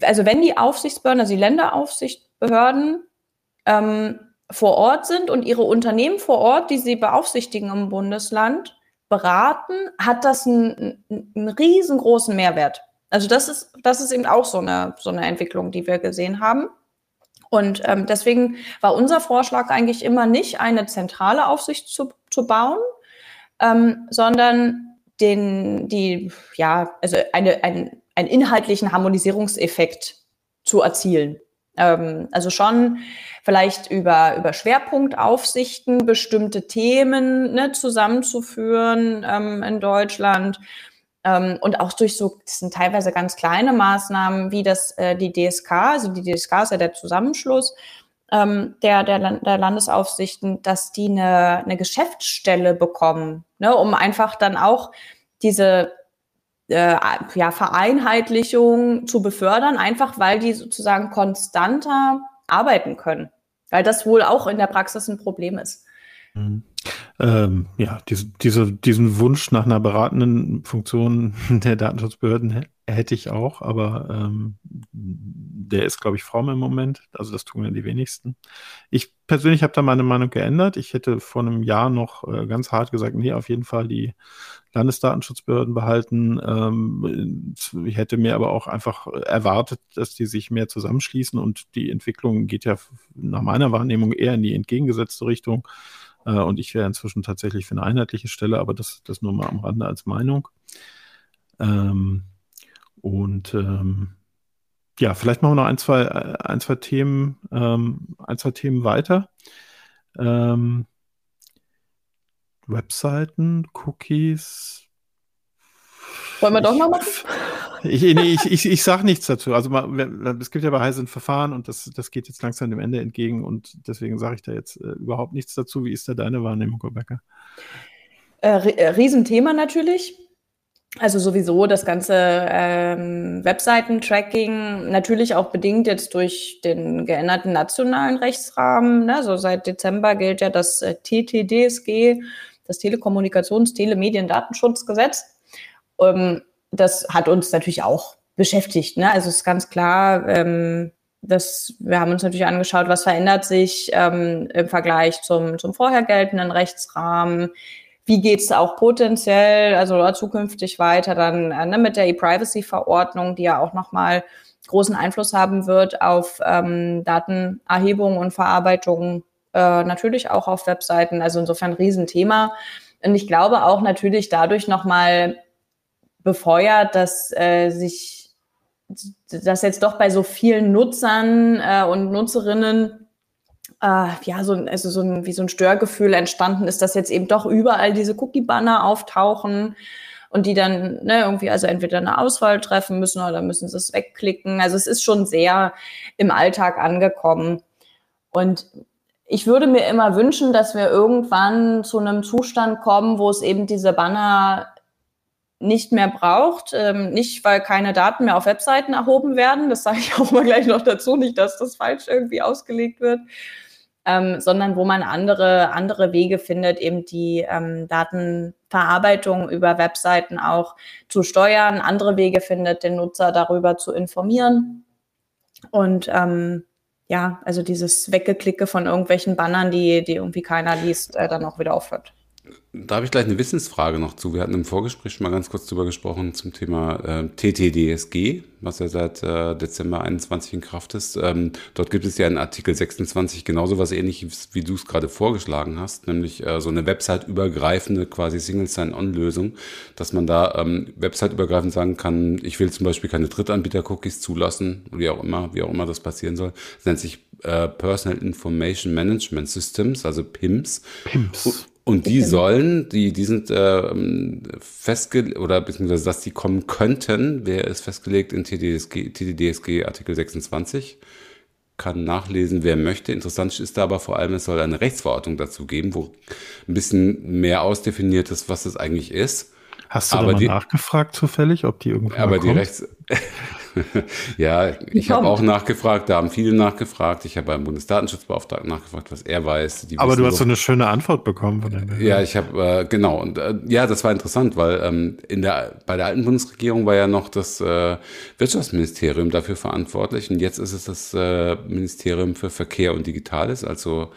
also wenn die Aufsichtsbehörden, also die Länderaufsichtsbehörden ähm, vor Ort sind und ihre Unternehmen vor Ort, die sie beaufsichtigen im Bundesland, beraten, hat das einen, einen riesengroßen Mehrwert. Also das ist, das ist eben auch so eine, so eine Entwicklung, die wir gesehen haben. Und ähm, deswegen war unser Vorschlag eigentlich immer nicht, eine zentrale Aufsicht zu, zu bauen, ähm, sondern den, die, ja, also eine, ein, einen inhaltlichen Harmonisierungseffekt zu erzielen. Ähm, also schon vielleicht über, über Schwerpunktaufsichten bestimmte Themen ne, zusammenzuführen ähm, in Deutschland. Ähm, und auch durch so, das sind teilweise ganz kleine Maßnahmen, wie das äh, die DSK, also die DSK ist ja der Zusammenschluss ähm, der, der, der Landesaufsichten, dass die eine, eine Geschäftsstelle bekommen, ne, um einfach dann auch diese äh, ja, Vereinheitlichung zu befördern, einfach weil die sozusagen konstanter arbeiten können. Weil das wohl auch in der Praxis ein Problem ist. Mhm. Ähm, ja, diese, diese, diesen Wunsch nach einer beratenden Funktion der Datenschutzbehörden hätte ich auch, aber ähm, der ist, glaube ich, Form im Moment. Also das tun ja die wenigsten. Ich persönlich habe da meine Meinung geändert. Ich hätte vor einem Jahr noch äh, ganz hart gesagt, nee, auf jeden Fall die Landesdatenschutzbehörden behalten. Ähm, ich hätte mir aber auch einfach erwartet, dass die sich mehr zusammenschließen und die Entwicklung geht ja nach meiner Wahrnehmung eher in die entgegengesetzte Richtung. Äh, und ich wäre inzwischen tatsächlich für eine einheitliche Stelle, aber das, das nur mal am Rande als Meinung. Ähm, und ähm, ja, vielleicht machen wir noch ein, zwei, ein, zwei Themen, ähm, ein, zwei Themen weiter. Ähm, Webseiten, Cookies. Wollen wir doch mal machen? Ich, nee, ich, ich, ich sage nichts dazu. Also es gibt ja bei Heise ein Verfahren und das, das geht jetzt langsam dem Ende entgegen und deswegen sage ich da jetzt äh, überhaupt nichts dazu. Wie ist da deine Wahrnehmung, Rebecca? Äh, äh, Riesenthema natürlich. Also sowieso das ganze ähm, Webseiten-Tracking, natürlich auch bedingt jetzt durch den geänderten nationalen Rechtsrahmen. Ne? So seit Dezember gilt ja das äh, TTDSG, das Telekommunikations-, Telemedien-, Datenschutzgesetz. Ähm, das hat uns natürlich auch beschäftigt. Ne? Also es ist ganz klar, ähm, dass wir haben uns natürlich angeschaut, was verändert sich ähm, im Vergleich zum, zum vorher geltenden Rechtsrahmen wie geht's auch potenziell, also zukünftig weiter dann äh, ne, mit der E-Privacy-Verordnung, die ja auch nochmal großen Einfluss haben wird auf ähm, Datenerhebung und Verarbeitung, äh, natürlich auch auf Webseiten. Also insofern Riesenthema. Und ich glaube auch natürlich dadurch nochmal befeuert, dass äh, sich dass jetzt doch bei so vielen Nutzern äh, und Nutzerinnen äh, ja, so, also so ein, wie so ein Störgefühl entstanden ist, dass jetzt eben doch überall diese Cookie-Banner auftauchen und die dann ne, irgendwie also entweder eine Auswahl treffen müssen oder müssen sie es wegklicken. Also es ist schon sehr im Alltag angekommen. Und ich würde mir immer wünschen, dass wir irgendwann zu einem Zustand kommen, wo es eben diese Banner nicht mehr braucht. Ähm, nicht, weil keine Daten mehr auf Webseiten erhoben werden. Das sage ich auch mal gleich noch dazu, nicht, dass das falsch irgendwie ausgelegt wird ähm, sondern wo man andere, andere Wege findet, eben die ähm, Datenverarbeitung über Webseiten auch zu steuern, andere Wege findet, den Nutzer darüber zu informieren. Und ähm, ja, also dieses Weggeklicke von irgendwelchen Bannern, die, die irgendwie keiner liest, äh, dann auch wieder aufhört. Da habe ich gleich eine Wissensfrage noch zu. Wir hatten im Vorgespräch schon mal ganz kurz drüber gesprochen zum Thema äh, TTDSG, was ja seit äh, Dezember 21 in Kraft ist. Ähm, dort gibt es ja in Artikel 26 genauso was ähnliches, wie du es gerade vorgeschlagen hast, nämlich äh, so eine website-übergreifende quasi Single Sign-On-Lösung, dass man da ähm, website-übergreifend sagen kann, ich will zum Beispiel keine Drittanbieter-Cookies zulassen, wie auch immer, wie auch immer das passieren soll. Das nennt sich äh, Personal Information Management Systems, also PIMS. Pimps. Und die sollen, die, die sind äh, festgelegt, oder beziehungsweise, dass die kommen könnten, wäre es festgelegt in TDSG, TDDSG Artikel 26. Kann nachlesen, wer möchte. Interessant ist da aber vor allem, es soll eine Rechtsverordnung dazu geben, wo ein bisschen mehr ausdefiniert ist, was das eigentlich ist. Hast du Aber da mal die- nachgefragt zufällig, ob die irgendwo Aber die? Rechts. ja, ich habe auch nachgefragt, da haben viele nachgefragt. Ich habe beim Bundesdatenschutzbeauftragten nachgefragt, was er weiß. Die Aber du hast so- so eine schöne Antwort bekommen von dem. Ja, ich habe äh, genau und äh, ja, das war interessant, weil ähm, in der bei der alten Bundesregierung war ja noch das äh, Wirtschaftsministerium dafür verantwortlich und jetzt ist es das äh, Ministerium für Verkehr und Digitales, also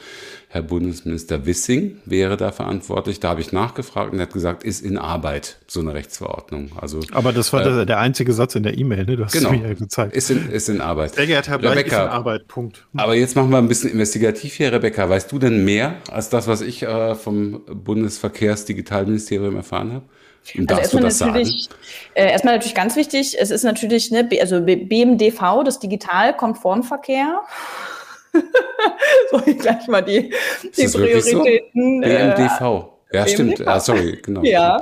Herr Bundesminister Wissing wäre da verantwortlich. Da habe ich nachgefragt und er hat gesagt, ist in Arbeit so eine Rechtsverordnung. Also Aber das war der, der einzige Satz in der E-Mail, ne? Du hast genau, es mir ja gezeigt. ist in, ist in Arbeit. Sehr geehrter Herr Bleich, ist in Rebecca, Arbeit, Punkt. aber jetzt machen wir ein bisschen investigativ hier, Rebecca. Weißt du denn mehr als das, was ich äh, vom Bundesverkehrsdigitalministerium erfahren habe? Und Also darfst du erstmal das sagen? natürlich, äh, erstmal natürlich ganz wichtig, es ist natürlich, ne, also BMDV, das Digitalkonformverkehr. so gleich mal die, die wirklich so? Prioritäten. äh, BMDV. Ja, stimmt. BMDV. Ah, sorry, genau. Ja,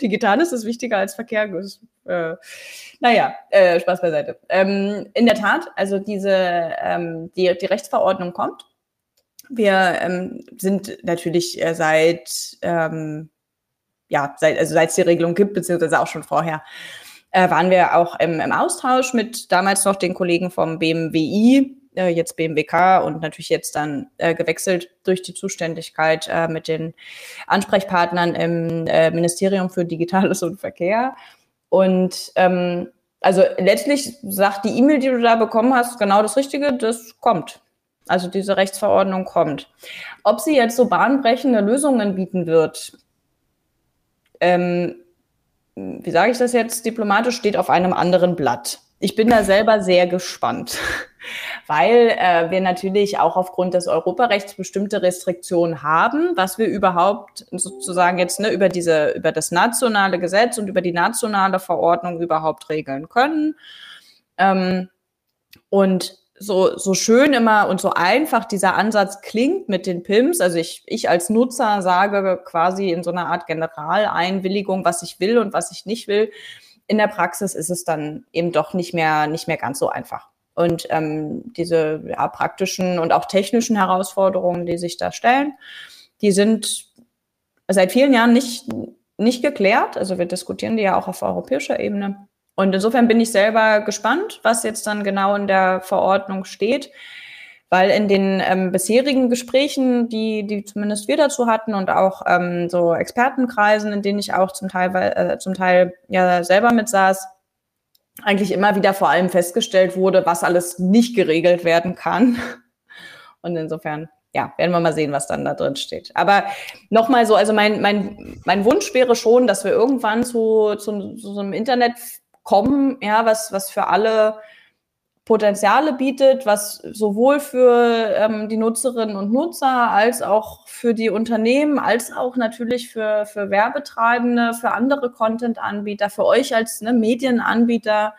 Digitales ist wichtiger als Verkehr. Äh, naja, äh, Spaß beiseite. Ähm, in der Tat, also diese, ähm, die, die Rechtsverordnung kommt. Wir ähm, sind natürlich äh, seit, ähm, ja, seit, also seit es die Regelung gibt, beziehungsweise auch schon vorher, äh, waren wir auch im, im Austausch mit damals noch den Kollegen vom BMWI, äh, jetzt BMWK und natürlich jetzt dann äh, gewechselt durch die Zuständigkeit äh, mit den Ansprechpartnern im äh, Ministerium für Digitales und Verkehr. Und ähm, also letztlich sagt die E-Mail, die du da bekommen hast, genau das Richtige, das kommt. Also diese Rechtsverordnung kommt. Ob sie jetzt so bahnbrechende Lösungen bieten wird, ähm, wie sage ich das jetzt diplomatisch, steht auf einem anderen Blatt. Ich bin da selber sehr gespannt, weil äh, wir natürlich auch aufgrund des Europarechts bestimmte Restriktionen haben, was wir überhaupt sozusagen jetzt ne, über diese über das nationale Gesetz und über die nationale Verordnung überhaupt regeln können. Ähm, und so, so schön immer und so einfach dieser Ansatz klingt mit den PIMS, also ich, ich als Nutzer sage quasi in so einer Art Generaleinwilligung, was ich will und was ich nicht will. In der Praxis ist es dann eben doch nicht mehr, nicht mehr ganz so einfach. Und ähm, diese ja, praktischen und auch technischen Herausforderungen, die sich da stellen, die sind seit vielen Jahren nicht, nicht geklärt. Also wir diskutieren die ja auch auf europäischer Ebene. Und insofern bin ich selber gespannt, was jetzt dann genau in der Verordnung steht, weil in den ähm, bisherigen Gesprächen, die, die zumindest wir dazu hatten und auch ähm, so Expertenkreisen, in denen ich auch zum Teil, äh, zum Teil ja selber mit saß, eigentlich immer wieder vor allem festgestellt wurde, was alles nicht geregelt werden kann. Und insofern, ja, werden wir mal sehen, was dann da drin steht. Aber nochmal so, also mein, mein, mein Wunsch wäre schon, dass wir irgendwann zu, zu, zu so einem Internet kommen, ja, was, was für alle Potenziale bietet, was sowohl für ähm, die Nutzerinnen und Nutzer als auch für die Unternehmen, als auch natürlich für, für Werbetreibende, für andere Content-Anbieter, für euch als ne, Medienanbieter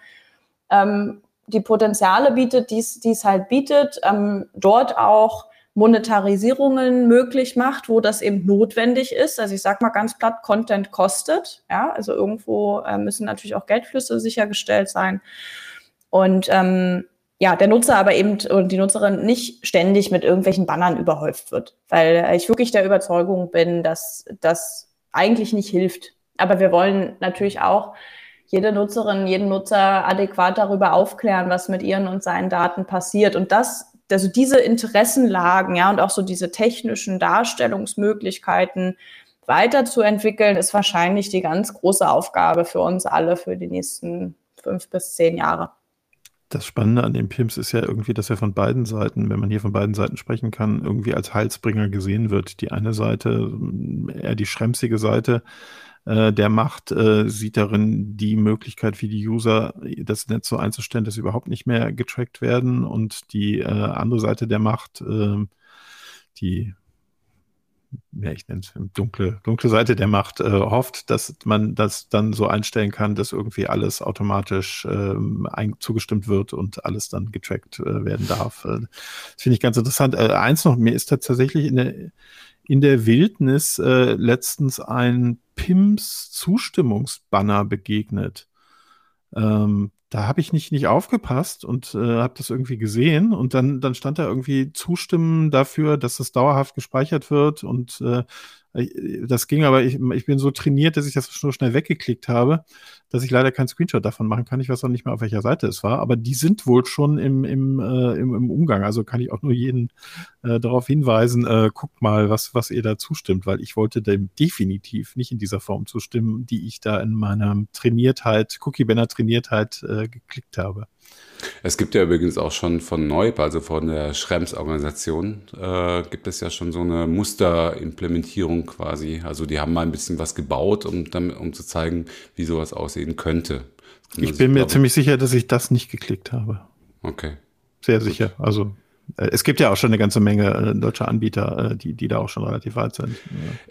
ähm, die Potenziale bietet, die es halt bietet, ähm, dort auch Monetarisierungen möglich macht, wo das eben notwendig ist. Also ich sage mal ganz platt, Content kostet. Ja, also irgendwo äh, müssen natürlich auch Geldflüsse sichergestellt sein. Und ähm, ja, der Nutzer aber eben und die Nutzerin nicht ständig mit irgendwelchen Bannern überhäuft wird, weil ich wirklich der Überzeugung bin, dass das eigentlich nicht hilft. Aber wir wollen natürlich auch jede Nutzerin, jeden Nutzer adäquat darüber aufklären, was mit ihren und seinen Daten passiert. Und das, also diese Interessenlagen, ja, und auch so diese technischen Darstellungsmöglichkeiten weiterzuentwickeln, ist wahrscheinlich die ganz große Aufgabe für uns alle für die nächsten fünf bis zehn Jahre. Das Spannende an den PIMS ist ja irgendwie, dass er von beiden Seiten, wenn man hier von beiden Seiten sprechen kann, irgendwie als Heilsbringer gesehen wird. Die eine Seite, eher die schremsige Seite äh, der Macht, äh, sieht darin die Möglichkeit für die User, das Netz so einzustellen, dass sie überhaupt nicht mehr getrackt werden. Und die äh, andere Seite der Macht, äh, die ja, ich nenne es dunkle, dunkle Seite der Macht, äh, hofft, dass man das dann so einstellen kann, dass irgendwie alles automatisch ein, zugestimmt wird und alles dann getrackt äh, werden darf. Äh, das finde ich ganz interessant. Äh, eins noch, mir ist tatsächlich in der, in der Wildnis äh, letztens ein PIMS Zustimmungsbanner begegnet. Ähm, da habe ich nicht, nicht aufgepasst und äh, habe das irgendwie gesehen und dann, dann stand da irgendwie Zustimmen dafür, dass das dauerhaft gespeichert wird und äh, das ging aber, ich, ich bin so trainiert, dass ich das so schnell weggeklickt habe, dass ich leider keinen Screenshot davon machen kann. Ich weiß auch nicht mehr, auf welcher Seite es war, aber die sind wohl schon im, im, äh, im, im Umgang. Also kann ich auch nur jeden äh, darauf hinweisen, äh, guckt mal, was, was ihr da zustimmt, weil ich wollte dem definitiv nicht in dieser Form zustimmen, die ich da in meiner Trainiertheit, Cookie-Banner-Trainiertheit äh, geklickt habe. Es gibt ja übrigens auch schon von Neub, also von der Schrems-Organisation, äh, gibt es ja schon so eine Musterimplementierung quasi. Also die haben mal ein bisschen was gebaut, um, um zu zeigen, wie sowas aussehen könnte. Ich bin mir ziemlich sicher, dass ich das nicht geklickt habe. Okay. Sehr Gut. sicher. Also äh, es gibt ja auch schon eine ganze Menge äh, deutscher Anbieter, äh, die, die da auch schon relativ weit sind.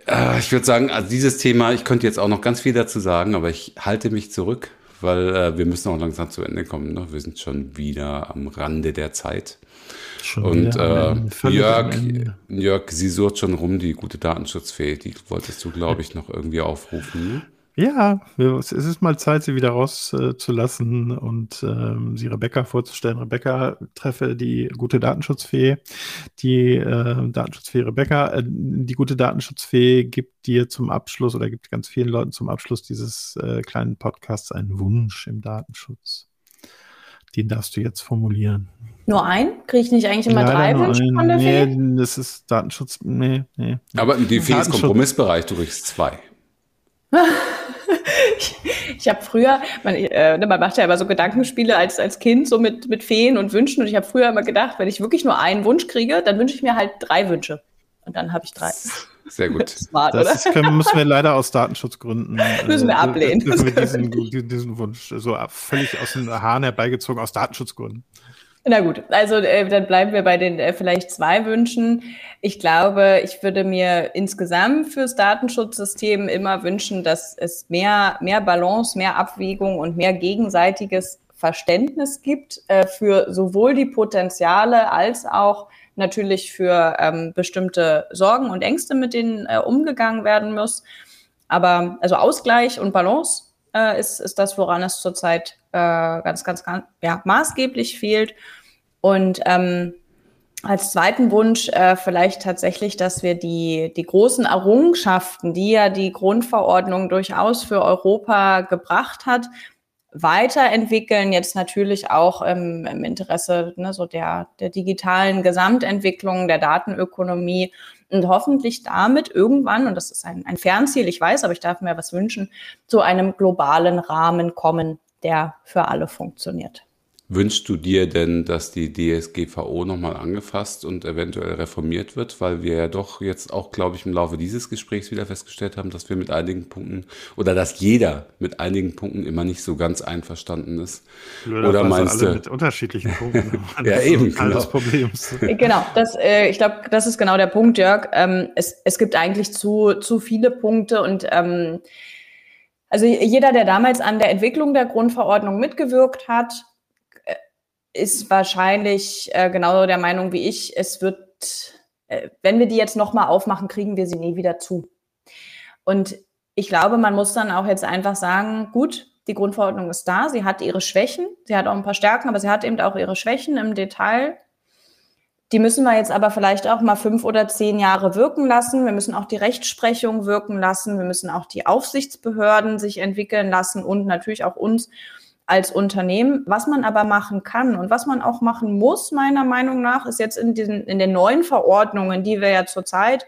Ja. Äh, ich würde sagen, also dieses Thema, ich könnte jetzt auch noch ganz viel dazu sagen, aber ich halte mich zurück, weil äh, wir müssen auch langsam zu Ende kommen. Ne? Wir sind schon wieder am Rande der Zeit. Schon Und äh, Jörg, Jörg, sie sucht schon rum, die gute Datenschutzfee. Die wolltest du, glaube ich, noch irgendwie aufrufen. Ne? Ja, es ist mal Zeit, sie wieder rauszulassen und ähm, sie Rebecca vorzustellen. Rebecca treffe die gute Datenschutzfee. Die äh, Datenschutzfee Rebecca, äh, die gute Datenschutzfee gibt dir zum Abschluss oder gibt ganz vielen Leuten zum Abschluss dieses äh, kleinen Podcasts einen Wunsch im Datenschutz. Den darfst du jetzt formulieren. Nur ein? Kriege ich nicht eigentlich immer Leider drei Wünsche von der Fee? Nee, das ist Datenschutz. Nee, nee. Aber die Fee ist Kompromissbereich, du kriegst zwei. ich, ich habe früher, man, äh, ne, man macht ja immer so Gedankenspiele als, als Kind, so mit, mit Feen und Wünschen. Und ich habe früher immer gedacht, wenn ich wirklich nur einen Wunsch kriege, dann wünsche ich mir halt drei Wünsche. Und dann habe ich drei. Sehr gut. Smart, das oder? Können, müssen wir leider aus Datenschutzgründen äh, müssen wir ablehnen. Müssen wir diesen, diesen Wunsch so völlig aus den Haaren herbeigezogen aus Datenschutzgründen. Na gut, also äh, dann bleiben wir bei den äh, vielleicht zwei Wünschen. Ich glaube, ich würde mir insgesamt fürs Datenschutzsystem immer wünschen, dass es mehr, mehr Balance, mehr Abwägung und mehr gegenseitiges Verständnis gibt äh, für sowohl die Potenziale als auch natürlich für ähm, bestimmte Sorgen und Ängste, mit denen äh, umgegangen werden muss. Aber also Ausgleich und Balance äh, ist, ist das, woran es zurzeit äh, ganz, ganz, ganz ja, maßgeblich fehlt. Und ähm, als zweiten Wunsch äh, vielleicht tatsächlich, dass wir die, die großen Errungenschaften, die ja die Grundverordnung durchaus für Europa gebracht hat, weiterentwickeln, jetzt natürlich auch im, im Interesse ne, so der, der digitalen Gesamtentwicklung, der Datenökonomie und hoffentlich damit irgendwann, und das ist ein, ein Fernziel, ich weiß, aber ich darf mir was wünschen, zu einem globalen Rahmen kommen, der für alle funktioniert. Wünschst du dir denn, dass die DSGVO nochmal angefasst und eventuell reformiert wird? Weil wir ja doch jetzt auch, glaube ich, im Laufe dieses Gesprächs wieder festgestellt haben, dass wir mit einigen Punkten oder dass jeder mit einigen Punkten immer nicht so ganz einverstanden ist. Blöder oder meinst du? Mit unterschiedlichen Punkten. ja, eben. Genau. Des Problems. genau, das, äh, ich glaube, das ist genau der Punkt, Jörg. Ähm, es, es gibt eigentlich zu, zu viele Punkte und ähm, also jeder, der damals an der Entwicklung der Grundverordnung mitgewirkt hat, ist wahrscheinlich äh, genau der Meinung wie ich, es wird, äh, wenn wir die jetzt nochmal aufmachen, kriegen wir sie nie wieder zu. Und ich glaube, man muss dann auch jetzt einfach sagen, gut, die Grundverordnung ist da, sie hat ihre Schwächen, sie hat auch ein paar Stärken, aber sie hat eben auch ihre Schwächen im Detail. Die müssen wir jetzt aber vielleicht auch mal fünf oder zehn Jahre wirken lassen. Wir müssen auch die Rechtsprechung wirken lassen. Wir müssen auch die Aufsichtsbehörden sich entwickeln lassen und natürlich auch uns als Unternehmen. Was man aber machen kann und was man auch machen muss, meiner Meinung nach, ist jetzt in, diesen, in den neuen Verordnungen, die wir ja zurzeit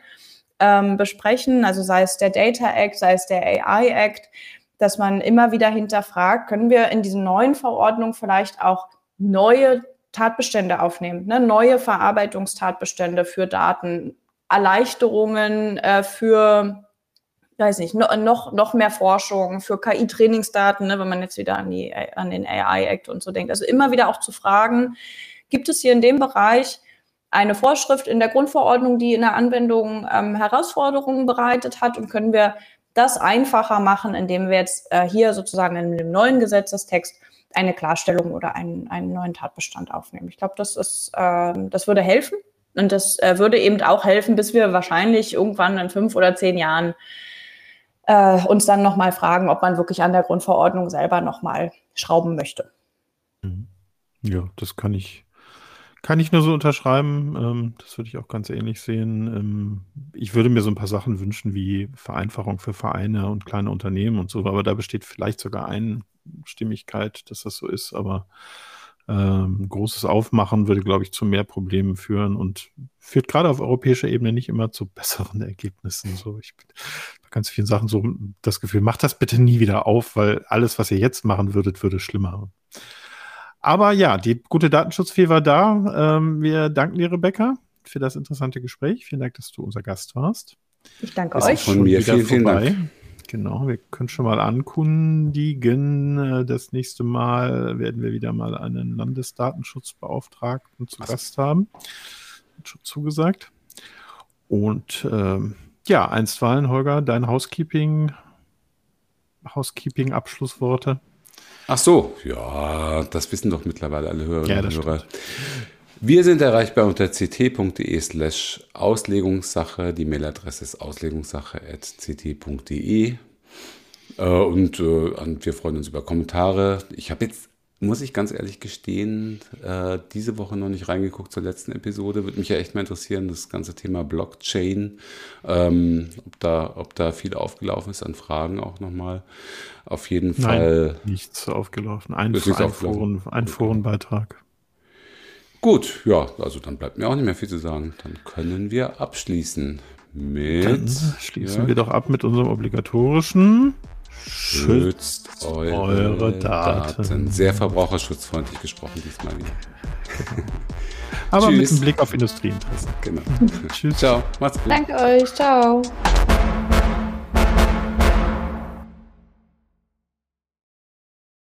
ähm, besprechen, also sei es der Data Act, sei es der AI Act, dass man immer wieder hinterfragt, können wir in diesen neuen Verordnungen vielleicht auch neue Tatbestände aufnehmen, ne? neue Verarbeitungstatbestände für Daten, Erleichterungen äh, für weiß nicht, noch, noch mehr Forschung für KI-Trainingsdaten, ne, wenn man jetzt wieder an, die, an den AI-Act und so denkt. Also immer wieder auch zu fragen, gibt es hier in dem Bereich eine Vorschrift in der Grundverordnung, die in der Anwendung ähm, Herausforderungen bereitet hat und können wir das einfacher machen, indem wir jetzt äh, hier sozusagen in dem neuen Gesetzestext eine Klarstellung oder einen, einen neuen Tatbestand aufnehmen. Ich glaube, das ist, äh, das würde helfen. Und das äh, würde eben auch helfen, bis wir wahrscheinlich irgendwann in fünf oder zehn Jahren äh, uns dann nochmal fragen, ob man wirklich an der Grundverordnung selber nochmal schrauben möchte. Mhm. Ja, das kann ich, kann ich nur so unterschreiben. Ähm, das würde ich auch ganz ähnlich sehen. Ähm, ich würde mir so ein paar Sachen wünschen wie Vereinfachung für Vereine und kleine Unternehmen und so, aber da besteht vielleicht sogar Einstimmigkeit, dass das so ist, aber ähm, großes Aufmachen würde, glaube ich, zu mehr Problemen führen und führt gerade auf europäischer Ebene nicht immer zu besseren Ergebnissen. So, ich bin bei ganz vielen Sachen so das Gefühl, macht das bitte nie wieder auf, weil alles, was ihr jetzt machen würdet, würde schlimmer. Aber ja, die gute Datenschutzfee war da. Ähm, wir danken dir, Rebecca, für das interessante Gespräch. Vielen Dank, dass du unser Gast warst. Ich danke Ist euch. Von mir vielen, vielen Dank. Genau, wir können schon mal ankündigen. Äh, das nächste Mal werden wir wieder mal einen Landesdatenschutzbeauftragten zu. Gast haben. Hat schon zugesagt. Und ähm, ja, einstweilen, Holger, dein Housekeeping, Housekeeping-Abschlussworte. Ach so, ja, das wissen doch mittlerweile alle Hörerinnen ja, und Hörer. Stimmt. Wir sind erreichbar unter ct.de slash Auslegungssache. Die Mailadresse ist auslegungssache.ct.de. Äh, und äh, wir freuen uns über Kommentare. Ich habe jetzt, muss ich ganz ehrlich gestehen, äh, diese Woche noch nicht reingeguckt zur letzten Episode. Würde mich ja echt mal interessieren, das ganze Thema Blockchain, ähm, ob, da, ob da viel aufgelaufen ist an Fragen auch nochmal. Auf jeden Nein, Fall. Nichts aufgelaufen. Ein, ein, Foren, ein Forenbeitrag. Gut, ja, also dann bleibt mir auch nicht mehr viel zu sagen. Dann können wir abschließen mit. Dann schließen ja. wir doch ab mit unserem obligatorischen. Schützt, Schützt eure, eure Daten. Daten. Sehr verbraucherschutzfreundlich gesprochen diesmal wieder. Aber Tschüss. mit einem Blick auf Industrieinteressen. Genau. Tschüss. Ciao. Macht's gut. Danke euch. Ciao.